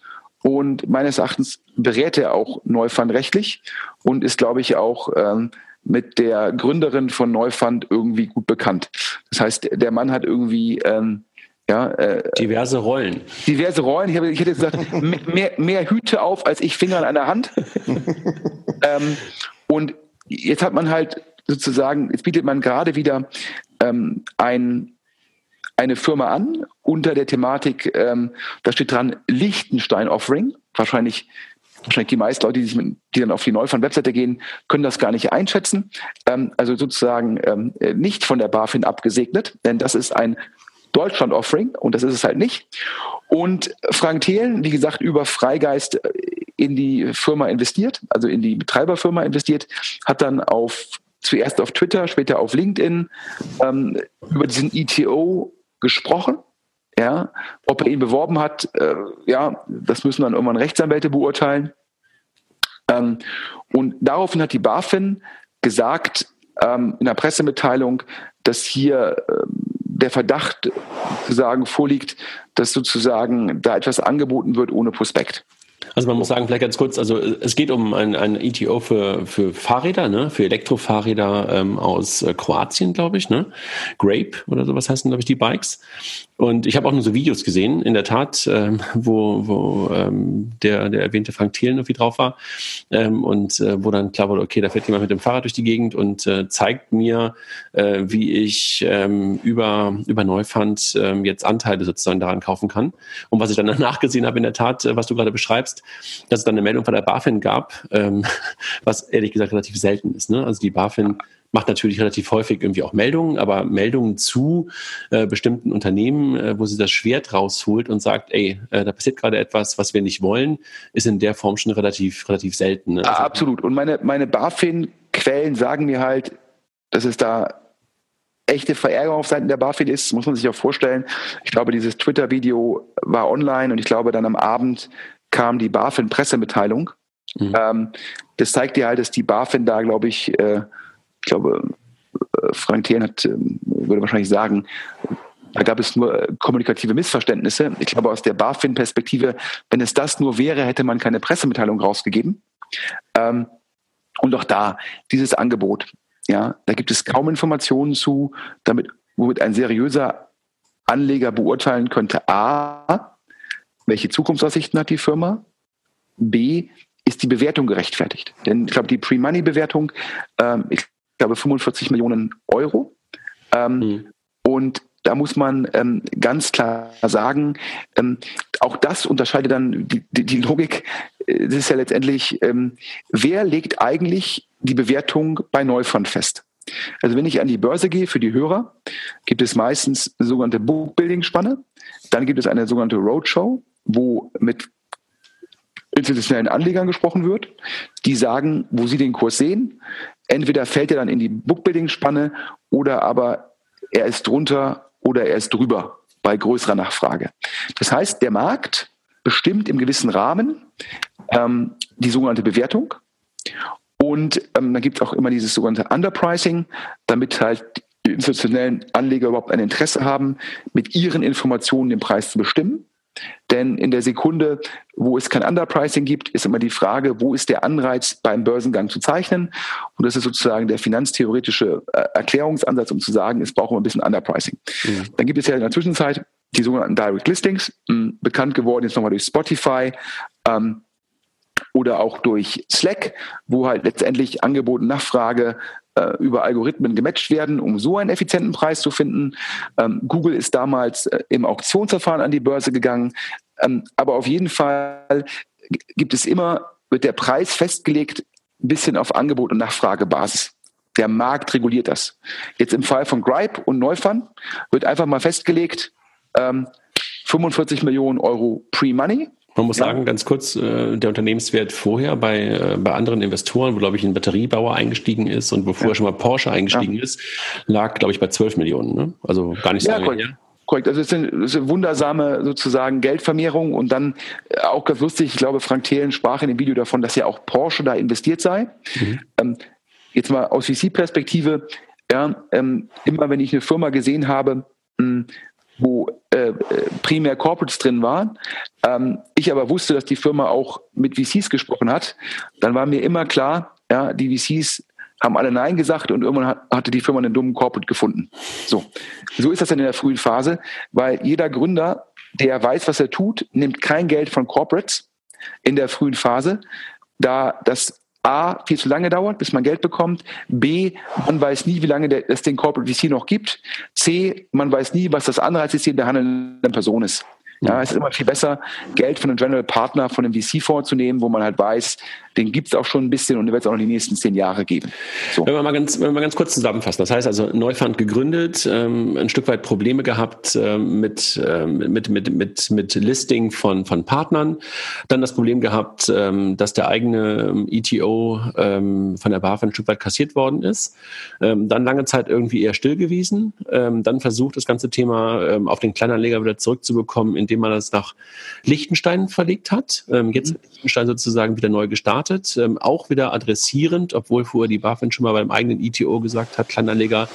und meines Erachtens berät er auch Neufund rechtlich und ist, glaube ich, auch ähm, mit der Gründerin von Neufund irgendwie gut bekannt. Das heißt, der Mann hat irgendwie ähm, ja, äh, diverse Rollen. Diverse Rollen. Ich, habe, ich hätte gesagt, mehr, mehr Hüte auf als ich Finger an einer Hand. ähm, und jetzt hat man halt sozusagen, jetzt bietet man gerade wieder ähm, ein, eine Firma an unter der Thematik, ähm, da steht dran Liechtenstein Offering. Wahrscheinlich, wahrscheinlich die meisten Leute, die, sich mit, die dann auf die Neufund-Webseite gehen, können das gar nicht einschätzen. Ähm, also sozusagen ähm, nicht von der BaFin abgesegnet, denn das ist ein Deutschland-Offering und das ist es halt nicht. Und Frank Thelen, wie gesagt, über Freigeist in die Firma investiert, also in die Betreiberfirma investiert, hat dann auf zuerst auf Twitter, später auf LinkedIn ähm, über diesen ETO gesprochen. Ja, ob er ihn beworben hat, äh, ja, das müssen dann irgendwann Rechtsanwälte beurteilen. Ähm, und daraufhin hat die BaFin gesagt ähm, in der Pressemitteilung, dass hier ähm, der Verdacht sozusagen vorliegt, dass sozusagen da etwas angeboten wird ohne Prospekt. Also man muss sagen, vielleicht ganz kurz, also es geht um ein, ein ETO für, für Fahrräder, ne? für Elektrofahrräder ähm, aus äh, Kroatien, glaube ich, ne? Grape oder sowas heißen, glaube ich, die Bikes. Und ich habe auch nur so Videos gesehen, in der Tat, ähm, wo, wo ähm, der, der erwähnte Frank Thielen irgendwie drauf war ähm, und äh, wo dann klar wurde, okay, da fährt jemand mit dem Fahrrad durch die Gegend und äh, zeigt mir, äh, wie ich ähm, über, über Neufund ähm, jetzt Anteile sozusagen daran kaufen kann. Und was ich dann danach gesehen habe, in der Tat, äh, was du gerade beschreibst, dass es dann eine Meldung von der BaFin gab, ähm, was ehrlich gesagt relativ selten ist. Ne? Also die BaFin macht natürlich relativ häufig irgendwie auch Meldungen, aber Meldungen zu äh, bestimmten Unternehmen, äh, wo sie das Schwert rausholt und sagt, ey, äh, da passiert gerade etwas, was wir nicht wollen, ist in der Form schon relativ, relativ selten. Ne? Also, Absolut. Und meine, meine BaFin-Quellen sagen mir halt, dass es da echte Verärgerung auf Seiten der BaFin ist, muss man sich auch vorstellen. Ich glaube, dieses Twitter-Video war online und ich glaube, dann am Abend kam die BaFin-Pressemitteilung. Mhm. Ähm, das zeigt dir halt, dass die BaFin da, glaube ich, äh, ich glaube, äh, Frank Thelen hat, ähm, würde wahrscheinlich sagen, da gab es nur äh, kommunikative Missverständnisse. Ich glaube, aus der BaFin-Perspektive, wenn es das nur wäre, hätte man keine Pressemitteilung rausgegeben. Ähm, und auch da, dieses Angebot, ja, da gibt es kaum Informationen zu, damit, womit ein seriöser Anleger beurteilen könnte, a, welche Zukunftsaussichten hat die Firma, b, ist die Bewertung gerechtfertigt. Denn ich glaube, die Pre-Money-Bewertung, ähm, ich glaube, 45 Millionen Euro. Ähm, mhm. Und da muss man ähm, ganz klar sagen, ähm, auch das unterscheidet dann die, die, die Logik. Äh, das ist ja letztendlich, ähm, wer legt eigentlich die Bewertung bei Neufund fest? Also wenn ich an die Börse gehe für die Hörer, gibt es meistens eine sogenannte Bookbuilding-Spanne. Dann gibt es eine sogenannte Roadshow, wo mit institutionellen Anlegern gesprochen wird, die sagen, wo sie den Kurs sehen, entweder fällt er dann in die Bookbuilding-Spanne oder aber er ist drunter oder er ist drüber bei größerer Nachfrage. Das heißt, der Markt bestimmt im gewissen Rahmen ähm, die sogenannte Bewertung. Und ähm, dann gibt es auch immer dieses sogenannte Underpricing, damit halt die institutionellen Anleger überhaupt ein Interesse haben, mit ihren Informationen den Preis zu bestimmen. Denn in der Sekunde, wo es kein Underpricing gibt, ist immer die Frage, wo ist der Anreiz beim Börsengang zu zeichnen? Und das ist sozusagen der finanztheoretische äh, Erklärungsansatz, um zu sagen, es braucht immer ein bisschen Underpricing. Mhm. Dann gibt es ja in der Zwischenzeit die sogenannten Direct Listings, mh, bekannt geworden jetzt nochmal durch Spotify ähm, oder auch durch Slack, wo halt letztendlich Angebot und Nachfrage äh, über Algorithmen gematcht werden, um so einen effizienten Preis zu finden. Ähm, Google ist damals äh, im Auktionsverfahren an die Börse gegangen. Ähm, aber auf jeden Fall gibt es immer, wird der Preis festgelegt, ein bisschen auf Angebot- und Nachfragebasis. Der Markt reguliert das. Jetzt im Fall von Gripe und Neufund wird einfach mal festgelegt, ähm, 45 Millionen Euro Pre-Money. Man muss ja. sagen, ganz kurz, äh, der Unternehmenswert vorher bei, äh, bei anderen Investoren, wo, glaube ich, ein Batteriebauer eingestiegen ist und bevor ja. schon mal Porsche eingestiegen ja. ist, lag, glaube ich, bei 12 Millionen. Ne? Also gar nicht so lange her. Korrekt, also es ist, eine, es ist eine wundersame sozusagen Geldvermehrung und dann äh, auch ganz lustig, ich glaube, Frank Thelen sprach in dem Video davon, dass ja auch Porsche da investiert sei. Mhm. Ähm, jetzt mal aus VC-Perspektive, ja, ähm, immer wenn ich eine Firma gesehen habe, mh, hm, wo äh, äh, primär Corporates drin waren, ähm, ich aber wusste, dass die Firma auch mit VCs gesprochen hat, dann war mir immer klar, ja, die VCs haben alle Nein gesagt und irgendwann hat, hatte die Firma einen dummen Corporate gefunden. So. So ist das dann in der frühen Phase, weil jeder Gründer, der weiß, was er tut, nimmt kein Geld von Corporates in der frühen Phase, da das A, viel zu lange dauert, bis man Geld bekommt. B, man weiß nie, wie lange es den Corporate VC noch gibt. C, man weiß nie, was das Anreizsystem der handelnden Person ist. Ja, es ist immer viel besser, Geld von einem General Partner, von einem VC-Fonds zu nehmen, wo man halt weiß, den gibt es auch schon ein bisschen und den wird es auch noch die nächsten zehn Jahre geben. So. Wenn, wir mal ganz, wenn wir mal ganz kurz zusammenfassen, das heißt also Neufund gegründet, ähm, ein Stück weit Probleme gehabt ähm, mit, ähm, mit, mit, mit, mit Listing von, von Partnern, dann das Problem gehabt, ähm, dass der eigene ähm, ETO ähm, von der BaFin ein Stück weit kassiert worden ist, dann lange Zeit irgendwie eher still gewesen, dann versucht das ganze Thema auf den Kleinanleger wieder zurückzubekommen, indem man das nach Liechtenstein verlegt hat. Ähm, jetzt mhm. Liechtenstein sozusagen wieder neu gestartet gestartet, ähm, auch wieder adressierend, obwohl vorher die BaFin schon mal beim eigenen ITO gesagt hat, Kleinanleger,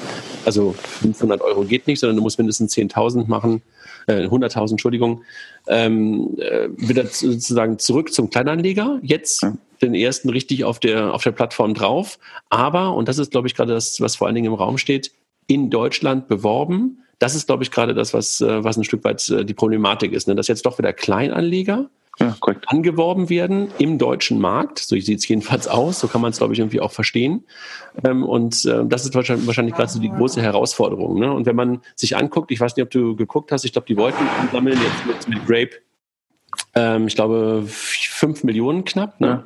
also 500 Euro geht nicht, sondern du musst mindestens 10.000 machen, äh, 100.000, Entschuldigung, ähm, äh, wieder sozusagen zurück zum Kleinanleger. Jetzt ja. den ersten richtig auf der, auf der Plattform drauf. Aber, und das ist, glaube ich, gerade das, was vor allen Dingen im Raum steht, in Deutschland beworben. Das ist, glaube ich, gerade das, was, äh, was ein Stück weit äh, die Problematik ist. Ne? Dass jetzt doch wieder Kleinanleger ja, angeworben werden im deutschen Markt. So sieht es jedenfalls aus. So kann man es, glaube ich, irgendwie auch verstehen. Ähm, und äh, das ist wahrscheinlich, wahrscheinlich gerade so die große Herausforderung. Ne? Und wenn man sich anguckt, ich weiß nicht, ob du geguckt hast, ich glaube, die wollten sammeln jetzt mit, mit Grape, ähm, ich glaube, fünf Millionen knapp. Ne? Ja.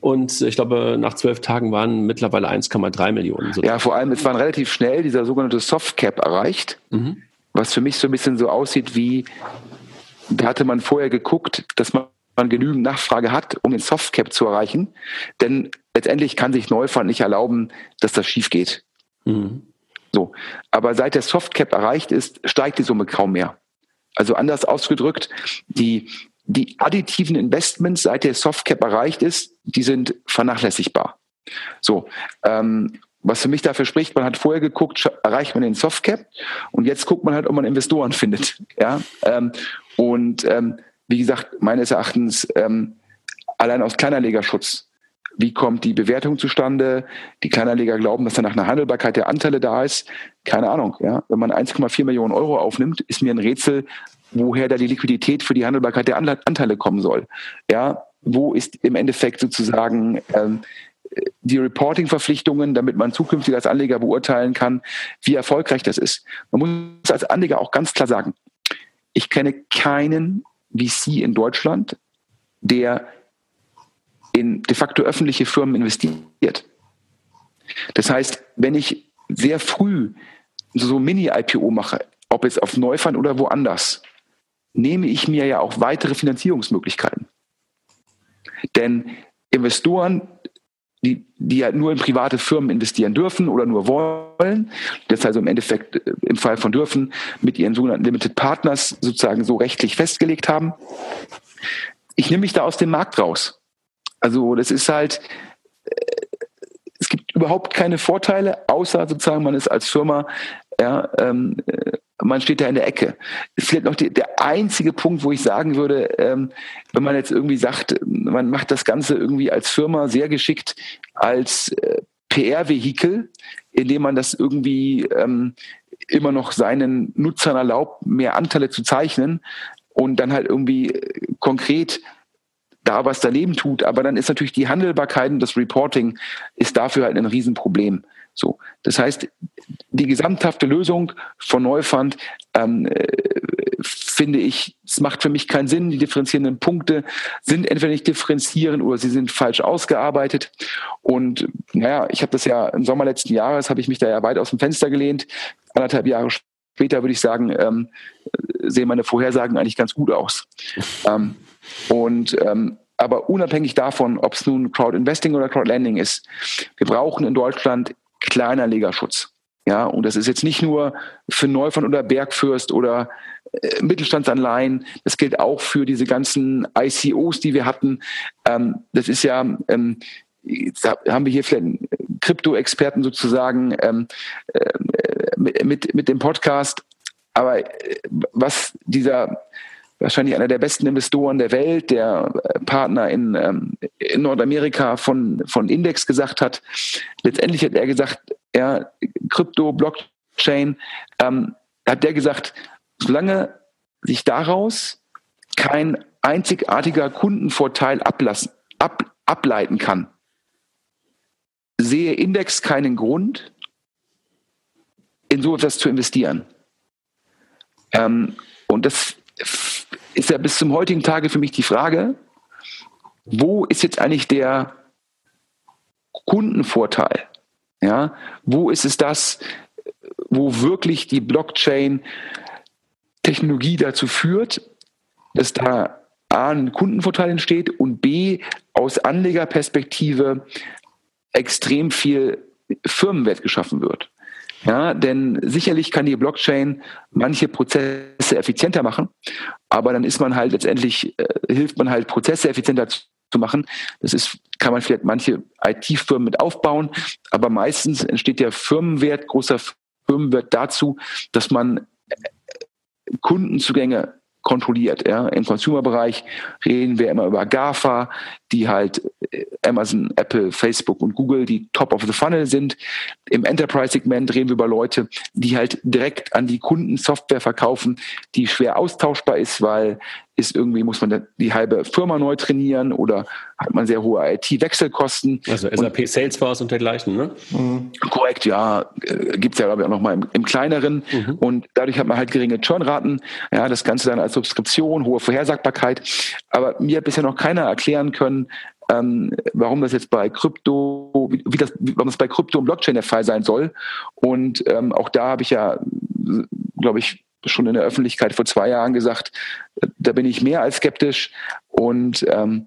Und ich glaube, nach zwölf Tagen waren mittlerweile 1,3 Millionen. Sozusagen. Ja, vor allem, es waren relativ schnell dieser sogenannte Softcap erreicht, mhm. was für mich so ein bisschen so aussieht wie da hatte man vorher geguckt, dass man genügend Nachfrage hat, um den Softcap zu erreichen. Denn letztendlich kann sich Neufund nicht erlauben, dass das schief geht. Mhm. So. Aber seit der Softcap erreicht ist, steigt die Summe kaum mehr. Also anders ausgedrückt, die, die additiven Investments, seit der Softcap erreicht ist, die sind vernachlässigbar. So. Ähm, was für mich dafür spricht, man hat vorher geguckt, erreicht man den Softcap und jetzt guckt man halt, ob man Investoren findet. Ja? Ähm, und ähm, wie gesagt, meines Erachtens ähm, allein aus Kleinerlegerschutz. Wie kommt die Bewertung zustande? Die Kleinerleger glauben, dass da nach einer Handelbarkeit der Anteile da ist. Keine Ahnung. Ja? Wenn man 1,4 Millionen Euro aufnimmt, ist mir ein Rätsel, woher da die Liquidität für die Handelbarkeit der Anteile kommen soll. Ja, wo ist im Endeffekt sozusagen ähm, die Reporting-Verpflichtungen, damit man zukünftig als Anleger beurteilen kann, wie erfolgreich das ist. Man muss als Anleger auch ganz klar sagen, ich kenne keinen VC in Deutschland, der in de facto öffentliche Firmen investiert. Das heißt, wenn ich sehr früh so Mini-IPO mache, ob jetzt auf Neufund oder woanders, nehme ich mir ja auch weitere Finanzierungsmöglichkeiten. Denn Investoren die, die ja nur in private Firmen investieren dürfen oder nur wollen, das also im Endeffekt äh, im Fall von dürfen mit ihren sogenannten Limited Partners sozusagen so rechtlich festgelegt haben. Ich nehme mich da aus dem Markt raus. Also das ist halt, äh, es gibt überhaupt keine Vorteile, außer sozusagen man ist als Firma ja, ähm, äh, man steht da in der Ecke. Ist vielleicht noch die, der einzige Punkt, wo ich sagen würde, ähm, wenn man jetzt irgendwie sagt, man macht das Ganze irgendwie als Firma sehr geschickt als äh, PR-Vehikel, indem man das irgendwie ähm, immer noch seinen Nutzern erlaubt, mehr Anteile zu zeichnen und dann halt irgendwie konkret da was daneben tut. Aber dann ist natürlich die Handelbarkeit und das Reporting ist dafür halt ein Riesenproblem. So, das heißt, die gesamthafte Lösung von Neufund ähm, äh, finde ich, es macht für mich keinen Sinn. Die differenzierenden Punkte sind entweder nicht differenzieren oder sie sind falsch ausgearbeitet. Und naja, ich habe das ja im Sommer letzten Jahres, habe ich mich da ja weit aus dem Fenster gelehnt. Anderthalb Jahre später würde ich sagen, ähm, sehen meine Vorhersagen eigentlich ganz gut aus. Ähm, und ähm, aber unabhängig davon, ob es nun Crowd-Investing oder Crowd-Lending ist, wir brauchen in Deutschland Kleinanlegerschutz. Ja, und das ist jetzt nicht nur für Neufund oder Bergfürst oder äh, Mittelstandsanleihen. Das gilt auch für diese ganzen ICOs, die wir hatten. Ähm, das ist ja, ähm, haben wir hier vielleicht Krypto-Experten sozusagen ähm, äh, mit, mit dem Podcast. Aber äh, was dieser wahrscheinlich einer der besten Investoren der Welt, der äh, Partner in, ähm, in Nordamerika von, von Index gesagt hat. Letztendlich hat er gesagt, ja, Krypto, Blockchain, ähm, hat der gesagt, solange sich daraus kein einzigartiger Kundenvorteil ablassen, ab, ableiten kann, sehe Index keinen Grund, in so etwas zu investieren. Ähm, und das ist ja bis zum heutigen Tage für mich die Frage, wo ist jetzt eigentlich der Kundenvorteil? Ja, wo ist es das, wo wirklich die Blockchain-Technologie dazu führt, dass da A, ein Kundenvorteil entsteht und B, aus Anlegerperspektive extrem viel Firmenwert geschaffen wird. Ja, denn sicherlich kann die Blockchain manche Prozesse effizienter machen, aber dann ist man halt letztendlich, äh, hilft man halt Prozesse effizienter zu, zu machen. Das ist, kann man vielleicht manche IT-Firmen mit aufbauen, aber meistens entsteht der Firmenwert, großer Firmenwert dazu, dass man äh, Kundenzugänge kontrolliert. Ja. Im Consumer-Bereich reden wir immer über GAFA, die halt äh, Amazon, Apple, Facebook und Google, die top of the funnel sind. Im Enterprise-Segment reden wir über Leute, die halt direkt an die Kunden Software verkaufen, die schwer austauschbar ist, weil ist irgendwie, muss man die halbe Firma neu trainieren oder hat man sehr hohe IT-Wechselkosten. Also SAP, und, Salesforce und dergleichen, ne? Mhm. Korrekt, ja. Äh, Gibt es ja, glaube ich, auch nochmal im, im kleineren. Mhm. Und dadurch hat man halt geringe Churnraten. Ja, das Ganze dann als Subskription, hohe Vorhersagbarkeit. Aber mir hat bisher noch keiner erklären können, ähm, warum das jetzt bei Krypto, wie, wie das, warum das bei Krypto und Blockchain der Fall sein soll. Und ähm, auch da habe ich ja, glaube ich, schon in der Öffentlichkeit vor zwei Jahren gesagt, da bin ich mehr als skeptisch. Und ähm,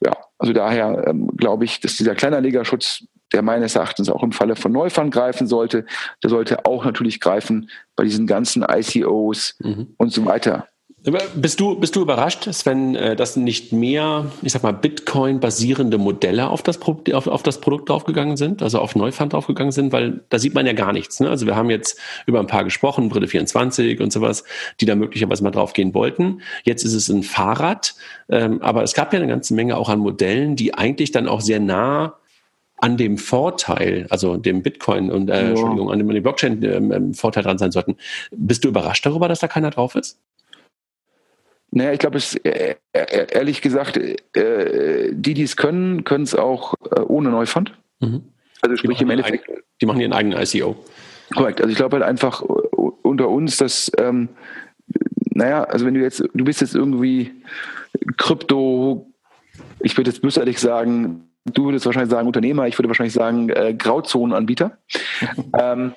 ja, also daher ähm, glaube ich, dass dieser Kleinanlegerschutz, der meines Erachtens auch im Falle von Neufund greifen sollte, der sollte auch natürlich greifen bei diesen ganzen ICOs mhm. und so weiter. Bist du, bist du überrascht, Sven, äh, dass nicht mehr, ich sag mal, Bitcoin-basierende Modelle auf das, auf, auf das Produkt draufgegangen sind, also auf Neufund draufgegangen sind? Weil da sieht man ja gar nichts. Ne? Also wir haben jetzt über ein paar gesprochen, Brille 24 und sowas, die da möglicherweise mal draufgehen wollten. Jetzt ist es ein Fahrrad, ähm, aber es gab ja eine ganze Menge auch an Modellen, die eigentlich dann auch sehr nah an dem Vorteil, also dem Bitcoin und äh, ja. Entschuldigung, an dem, an dem Blockchain-Vorteil ähm, dran sein sollten. Bist du überrascht darüber, dass da keiner drauf ist? Naja, ich glaube, es äh, äh, ehrlich gesagt, äh, die, die es können, können es auch ohne Neufund. Mhm. Also sprich im Endeffekt. Eigen, die machen ihren eigenen ICO. Korrekt. Also ich glaube halt einfach unter uns, dass, ähm, naja, also wenn du jetzt, du bist jetzt irgendwie Krypto, ich würde jetzt bösartig sagen, du würdest wahrscheinlich sagen Unternehmer, ich würde wahrscheinlich sagen äh, Grauzonenanbieter. ähm,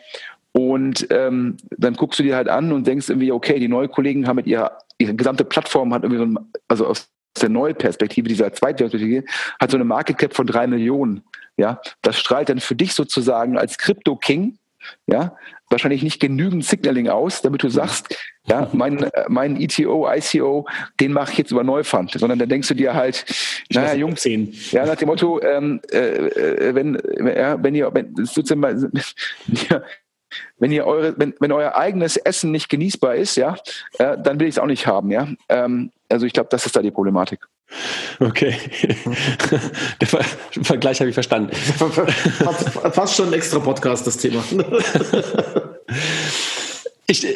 und ähm, dann guckst du dir halt an und denkst irgendwie, okay, die neuen Kollegen haben mit ihrer, ihre gesamte Plattform hat irgendwie so ein, also aus der neuen Perspektive, dieser zweiten Perspektive, hat so eine Market Cap von drei Millionen. Ja, das strahlt dann für dich sozusagen als Crypto King, ja, wahrscheinlich nicht genügend Signaling aus, damit du sagst, ja, mein, mein ETO, ICO, den mache ich jetzt über Neufund, sondern dann denkst du dir halt, ich naja, Jungs, ja, nach dem Motto, ähm, äh, äh wenn, ja, wenn ihr, wenn, sozusagen, ja, wenn ihr eure, wenn, wenn euer eigenes Essen nicht genießbar ist, ja, äh, dann will ich es auch nicht haben, ja. Ähm, also ich glaube, das ist da die Problematik. Okay. Der Ver Vergleich habe ich verstanden. Fast schon ein extra Podcast, das Thema. Ich,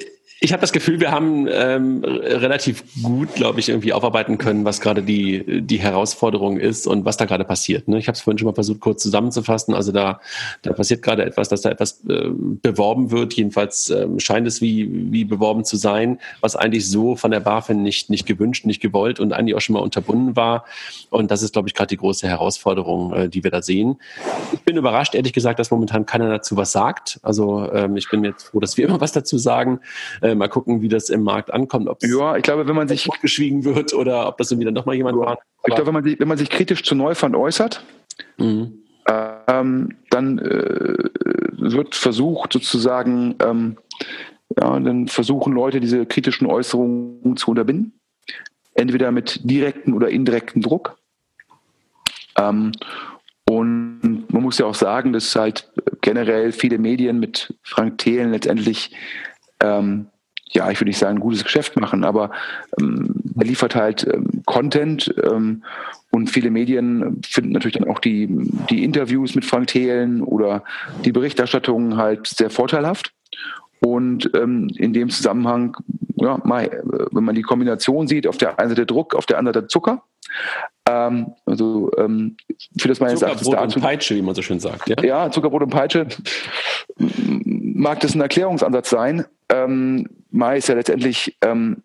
ich habe das Gefühl, wir haben ähm, relativ gut, glaube ich, irgendwie aufarbeiten können, was gerade die, die Herausforderung ist und was da gerade passiert. Ne? Ich habe es vorhin schon mal versucht, kurz zusammenzufassen. Also da, da passiert gerade etwas, dass da etwas äh, beworben wird. Jedenfalls ähm, scheint es wie, wie beworben zu sein, was eigentlich so von der BaFin nicht, nicht gewünscht, nicht gewollt und eigentlich auch schon mal unterbunden war. Und das ist, glaube ich, gerade die große Herausforderung, äh, die wir da sehen. Ich bin überrascht, ehrlich gesagt, dass momentan keiner dazu was sagt. Also ähm, ich bin jetzt froh, dass wir immer was dazu sagen äh, mal gucken, wie das im Markt ankommt. Ob ja, ich glaube, wenn man sich geschwiegen wird oder ob das dann nochmal jemand ja. war. Ich glaube, wenn man sich, wenn man sich kritisch zu Neufund äußert, mhm. ähm, dann äh, wird versucht sozusagen, ähm, ja, dann versuchen Leute diese kritischen Äußerungen zu unterbinden, entweder mit direktem oder indirektem Druck. Ähm, und man muss ja auch sagen, dass halt generell viele Medien mit Frank Thelen letztendlich ähm, ja, ich würde nicht sagen, ein gutes Geschäft machen, aber ähm, er liefert halt ähm, Content ähm, und viele Medien finden natürlich dann auch die, die Interviews mit Frank Thelen oder die Berichterstattungen halt sehr vorteilhaft. Und ähm, in dem Zusammenhang, ja, mal, wenn man die Kombination sieht, auf der einen Seite Druck, auf der anderen Seite Zucker. Ähm, also ähm, für das meines Erachtens dazu, und Peitsche, wie man so schön sagt. Ja, ja Zuckerbrot und Peitsche mag das ein Erklärungsansatz sein. Ähm, Mai ist ja letztendlich, ähm,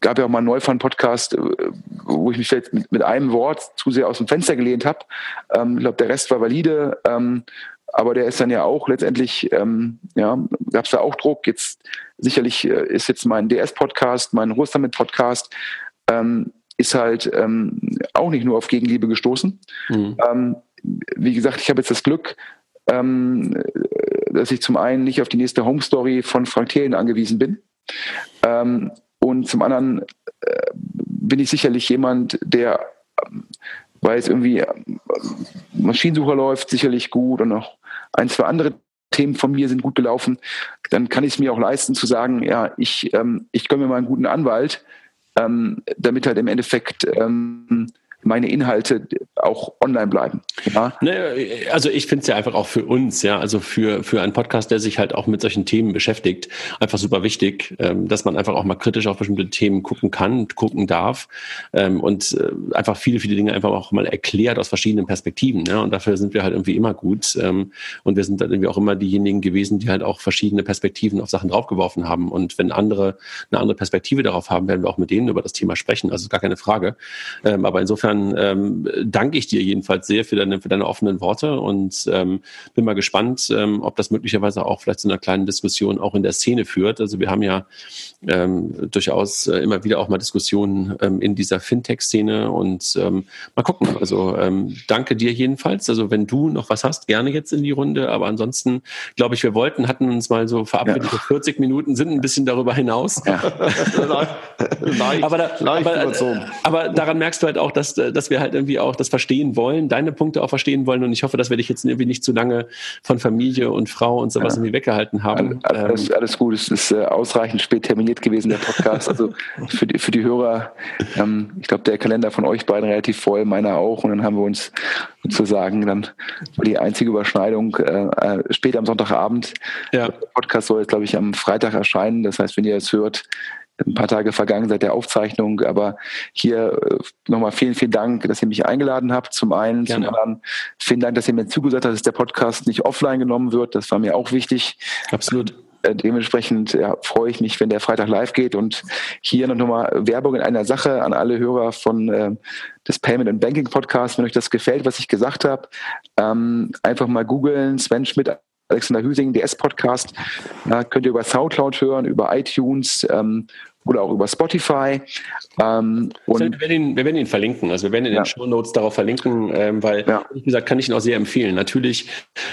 gab ja auch mal einen Neufund-Podcast, äh, wo ich mich vielleicht mit, mit, einem Wort zu sehr aus dem Fenster gelehnt habe. Ähm, ich glaube, der Rest war valide, ähm, aber der ist dann ja auch letztendlich, ähm, ja, gab es da auch Druck. Jetzt sicherlich äh, ist jetzt mein DS-Podcast, mein Rustamet-Podcast, ähm, ist halt ähm, auch nicht nur auf Gegenliebe gestoßen. Mhm. Ähm, wie gesagt, ich habe jetzt das Glück, ähm, dass ich zum einen nicht auf die nächste Home Story von Frank Thelen angewiesen bin. Ähm, und zum anderen äh, bin ich sicherlich jemand, der, weil es irgendwie äh, Maschinensucher läuft, sicherlich gut und auch ein, zwei andere Themen von mir sind gut gelaufen, dann kann ich es mir auch leisten zu sagen, ja, ich, ähm, ich gönne mir mal einen guten Anwalt, ähm, damit halt im Endeffekt ähm, meine Inhalte auch online bleiben. Ja? Also ich finde es ja einfach auch für uns, ja, also für, für einen Podcast, der sich halt auch mit solchen Themen beschäftigt, einfach super wichtig, ähm, dass man einfach auch mal kritisch auf bestimmte Themen gucken kann, gucken darf ähm, und äh, einfach viele, viele Dinge einfach auch mal erklärt aus verschiedenen Perspektiven. Ja? Und dafür sind wir halt irgendwie immer gut. Ähm, und wir sind dann irgendwie auch immer diejenigen gewesen, die halt auch verschiedene Perspektiven auf Sachen draufgeworfen haben. Und wenn andere eine andere Perspektive darauf haben, werden wir auch mit denen über das Thema sprechen. Also gar keine Frage. aber insofern insofern ähm, danke ich dir jedenfalls sehr für deine, für deine offenen Worte und ähm, bin mal gespannt, ähm, ob das möglicherweise auch vielleicht zu einer kleinen Diskussion auch in der Szene führt. Also wir haben ja ähm, durchaus äh, immer wieder auch mal Diskussionen ähm, in dieser Fintech-Szene und ähm, mal gucken. Also ähm, danke dir jedenfalls. Also wenn du noch was hast, gerne jetzt in die Runde. Aber ansonsten glaube ich, wir wollten, hatten uns mal so verabredet ja. 40 Minuten, sind ein bisschen darüber hinaus. Ja. aber, da, aber, aber daran merkst du halt auch, dass dass wir halt irgendwie auch das verstehen wollen, deine Punkte auch verstehen wollen. Und ich hoffe, dass wir dich jetzt irgendwie nicht zu lange von Familie und Frau und sowas ja. irgendwie weggehalten haben. Alles, ähm, alles gut, es ist äh, ausreichend spät terminiert gewesen, der Podcast. Also für die, für die Hörer, ähm, ich glaube, der Kalender von euch beiden relativ voll, meiner auch. Und dann haben wir uns sozusagen dann die einzige Überschneidung äh, äh, spät am Sonntagabend. Ja. Der Podcast soll jetzt, glaube ich, am Freitag erscheinen. Das heißt, wenn ihr es hört, ein paar Tage vergangen seit der Aufzeichnung, aber hier äh, nochmal vielen, vielen Dank, dass ihr mich eingeladen habt. Zum einen, Gerne. zum anderen vielen Dank, dass ihr mir zugesagt habt, dass der Podcast nicht offline genommen wird. Das war mir auch wichtig. Absolut. Äh, dementsprechend ja, freue ich mich, wenn der Freitag live geht und hier noch nochmal Werbung in einer Sache an alle Hörer von äh, des Payment and Banking Podcasts. Wenn euch das gefällt, was ich gesagt habe, ähm, einfach mal googeln, Sven Schmidt Alexander Hüsing, DS-Podcast. Äh, könnt ihr über Soundcloud hören, über iTunes. Ähm, oder auch über Spotify. Ähm, und wir, werden ihn, wir werden ihn verlinken. Also wir werden in ja. den Show Notes darauf verlinken, ähm, weil, ja. wie gesagt, kann ich ihn auch sehr empfehlen. Natürlich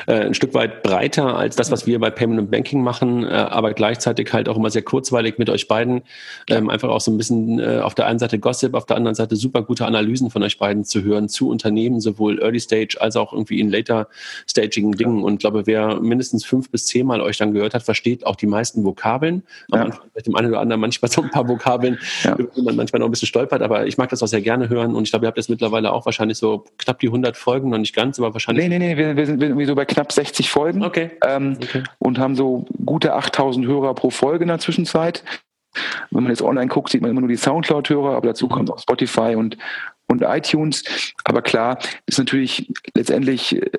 äh, ein Stück weit breiter als das, was wir bei Payment und Banking machen, äh, aber gleichzeitig halt auch immer sehr kurzweilig mit euch beiden. Ähm, einfach auch so ein bisschen äh, auf der einen Seite Gossip, auf der anderen Seite super gute Analysen von euch beiden zu hören zu Unternehmen, sowohl Early Stage als auch irgendwie in Later Staging Dingen. Und ich glaube, wer mindestens fünf bis zehnmal euch dann gehört hat, versteht auch die meisten Vokabeln. Am ja. Anfang vielleicht dem einen oder anderen manchmal so ein paar Vokabeln, ja. über die man manchmal noch ein bisschen stolpert, aber ich mag das auch sehr gerne hören und ich glaube, ihr habt jetzt mittlerweile auch wahrscheinlich so knapp die 100 Folgen, noch nicht ganz, aber wahrscheinlich. Nee, nee, nee, wir, wir sind irgendwie so bei knapp 60 Folgen okay. Ähm, okay. und haben so gute 8000 Hörer pro Folge in der Zwischenzeit. Wenn man jetzt online guckt, sieht man immer nur die Soundcloud-Hörer, aber dazu kommt auch Spotify und, und iTunes. Aber klar, ist natürlich letztendlich äh,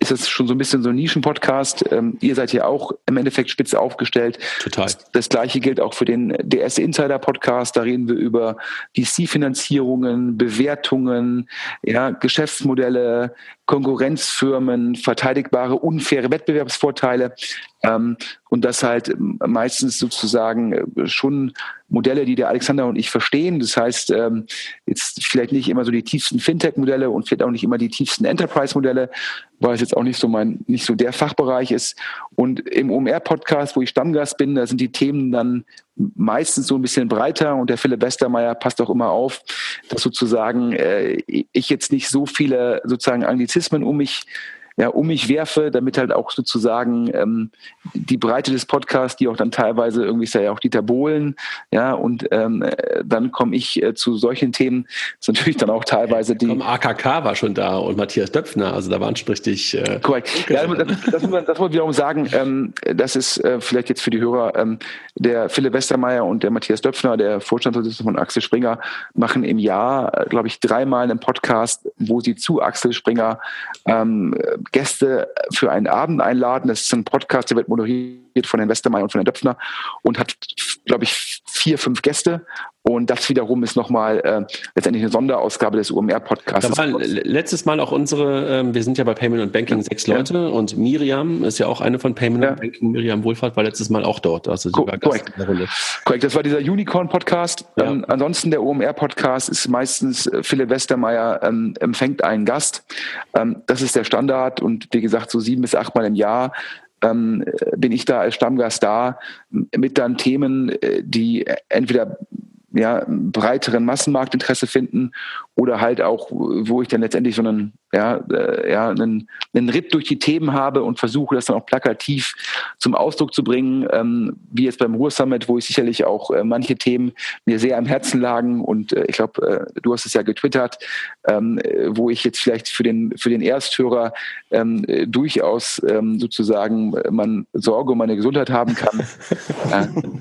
ist es schon so ein bisschen so ein Nischen-Podcast. Ähm, ihr seid ja auch im Endeffekt spitze aufgestellt. Total. Das, das gleiche gilt auch für den DS Insider Podcast. Da reden wir über DC-Finanzierungen, Bewertungen, ja, Geschäftsmodelle, Konkurrenzfirmen, verteidigbare, unfaire Wettbewerbsvorteile. Ähm, und das halt meistens sozusagen äh, schon Modelle, die der Alexander und ich verstehen. Das heißt, ähm, jetzt vielleicht nicht immer so die tiefsten Fintech-Modelle und vielleicht auch nicht immer die tiefsten Enterprise-Modelle, weil es jetzt auch nicht so mein, nicht so der Fachbereich ist. Und im OMR-Podcast, wo ich Stammgast bin, da sind die Themen dann meistens so ein bisschen breiter und der Philipp Westermeier passt auch immer auf, dass sozusagen äh, ich jetzt nicht so viele sozusagen Anglizismen um mich ja, um mich werfe, damit halt auch sozusagen ähm, die Breite des Podcasts, die auch dann teilweise irgendwie ist ja auch Dieter Bohlen, ja, und ähm, dann komme ich äh, zu solchen Themen, das ist natürlich dann auch teilweise die. Komm, AKK war schon da und Matthias Döpfner, also da waren schon richtig. Äh, Korrekt. Ja, das, das, muss man, das muss man wiederum sagen, ähm, das ist äh, vielleicht jetzt für die Hörer, ähm, der Philipp Westermeier und der Matthias Döpfner, der Vorstandsvorsitzende von Axel Springer, machen im Jahr, glaube ich, dreimal einen Podcast, wo sie zu Axel Springer ähm, Gäste für einen Abend einladen. Das ist ein Podcast, der wird moderiert von den Westermeier und von den Döpfner und hat, glaube ich, vier, fünf Gäste. Und das wiederum ist nochmal äh, letztendlich eine Sonderausgabe des UMR-Podcasts. Da letztes Mal auch unsere, ähm, wir sind ja bei Payment und Banking ja, sechs Leute ja. und Miriam ist ja auch eine von Payment ja. und Banking. Miriam Wohlfahrt war letztes Mal auch dort. Also Co korrekt. korrekt, das war dieser Unicorn-Podcast. Ähm, ansonsten der OMR-Podcast ist meistens äh, Philipp Westermeier ähm, empfängt einen Gast. Ähm, das ist der Standard und wie gesagt, so sieben bis acht Mal im Jahr ähm, bin ich da als Stammgast da mit dann Themen, äh, die entweder ja, breiteren Massenmarktinteresse finden oder halt auch, wo ich dann letztendlich so einen, ja, äh, ja, einen, einen Ritt durch die Themen habe und versuche, das dann auch plakativ zum Ausdruck zu bringen, ähm, wie jetzt beim Ruhr Summit, wo ich sicherlich auch äh, manche Themen mir sehr am Herzen lagen. Und äh, ich glaube, äh, du hast es ja getwittert, ähm, wo ich jetzt vielleicht für den, für den Ersthörer ähm, durchaus ähm, sozusagen man Sorge um meine Gesundheit haben kann.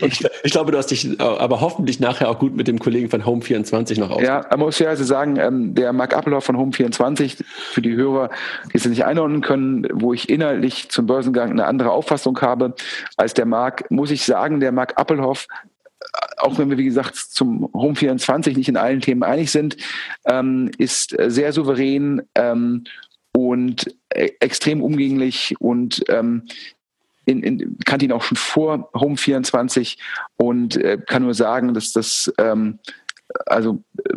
ich, ich, glaube, du hast dich aber hoffentlich nachher auch gut mit dem Kollegen von Home24 noch aus ja, man muss ja also sagen, ähm, der Mark Appelhoff von Home24, für die Hörer, die es nicht einordnen können, wo ich inhaltlich zum Börsengang eine andere Auffassung habe als der Mark, muss ich sagen, der Mark Appelhoff äh, auch wenn wir, wie gesagt, zum Home 24 nicht in allen Themen einig sind, ähm, ist sehr souverän ähm, und äh, extrem umgänglich und ähm, in, in, kannte ihn auch schon vor Home 24 und äh, kann nur sagen, dass das ähm, also äh,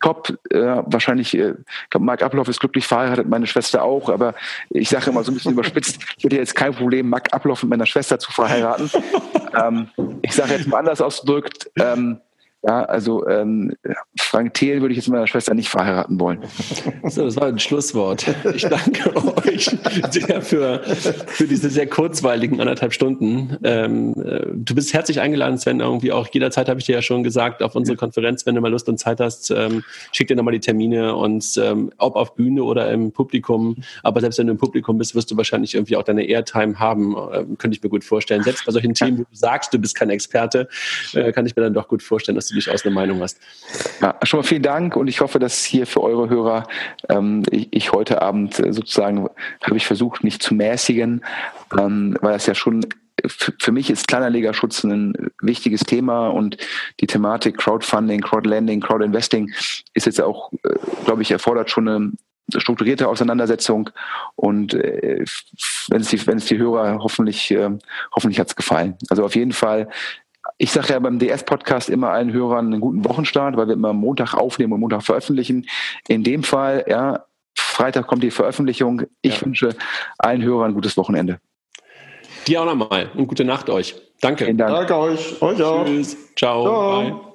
top, äh, wahrscheinlich, äh, Mark Abloff ist glücklich verheiratet, meine Schwester auch, aber ich sage immer so ein bisschen überspitzt, ich hätte jetzt kein Problem, Mark Abloff mit meiner Schwester zu verheiraten. ähm, ich sage jetzt mal anders ausgedrückt, ähm, ja, also ähm, Frank Thiel würde ich jetzt meiner Schwester nicht verheiraten wollen. So, das war ein Schlusswort. Ich danke euch sehr für, für diese sehr kurzweiligen anderthalb Stunden. Ähm, äh, du bist herzlich eingeladen, Sven, irgendwie auch jederzeit habe ich dir ja schon gesagt, auf unsere Konferenz, wenn du mal Lust und Zeit hast, ähm, schick dir nochmal die Termine und ähm, ob auf Bühne oder im Publikum, aber selbst wenn du im Publikum bist, wirst du wahrscheinlich irgendwie auch deine Airtime haben, äh, könnte ich mir gut vorstellen. Selbst bei solchen Themen, wo du sagst, du bist kein Experte, äh, kann ich mir dann doch gut vorstellen, dass du durchaus eine Meinung hast. Ja, schon mal vielen Dank und ich hoffe, dass hier für eure Hörer ähm, ich, ich, heute Abend äh, sozusagen habe ich versucht, mich zu mäßigen, ähm, weil das ja schon für mich ist Kleinanlegerschutz ein wichtiges Thema und die Thematik Crowdfunding, Crowdlending, Crowdinvesting ist jetzt auch, äh, glaube ich, erfordert schon eine strukturierte Auseinandersetzung und äh, wenn es die, die Hörer hoffentlich äh, hoffentlich hat es gefallen. Also auf jeden Fall ich sage ja beim DS-Podcast immer allen Hörern einen guten Wochenstart, weil wir immer Montag aufnehmen und Montag veröffentlichen. In dem Fall, ja, Freitag kommt die Veröffentlichung. Ich ja. wünsche allen Hörern ein gutes Wochenende. Dir auch nochmal und gute Nacht euch. Danke. Dank. Danke euch. Euch auch. Tschüss. Ciao. Ciao. Bye.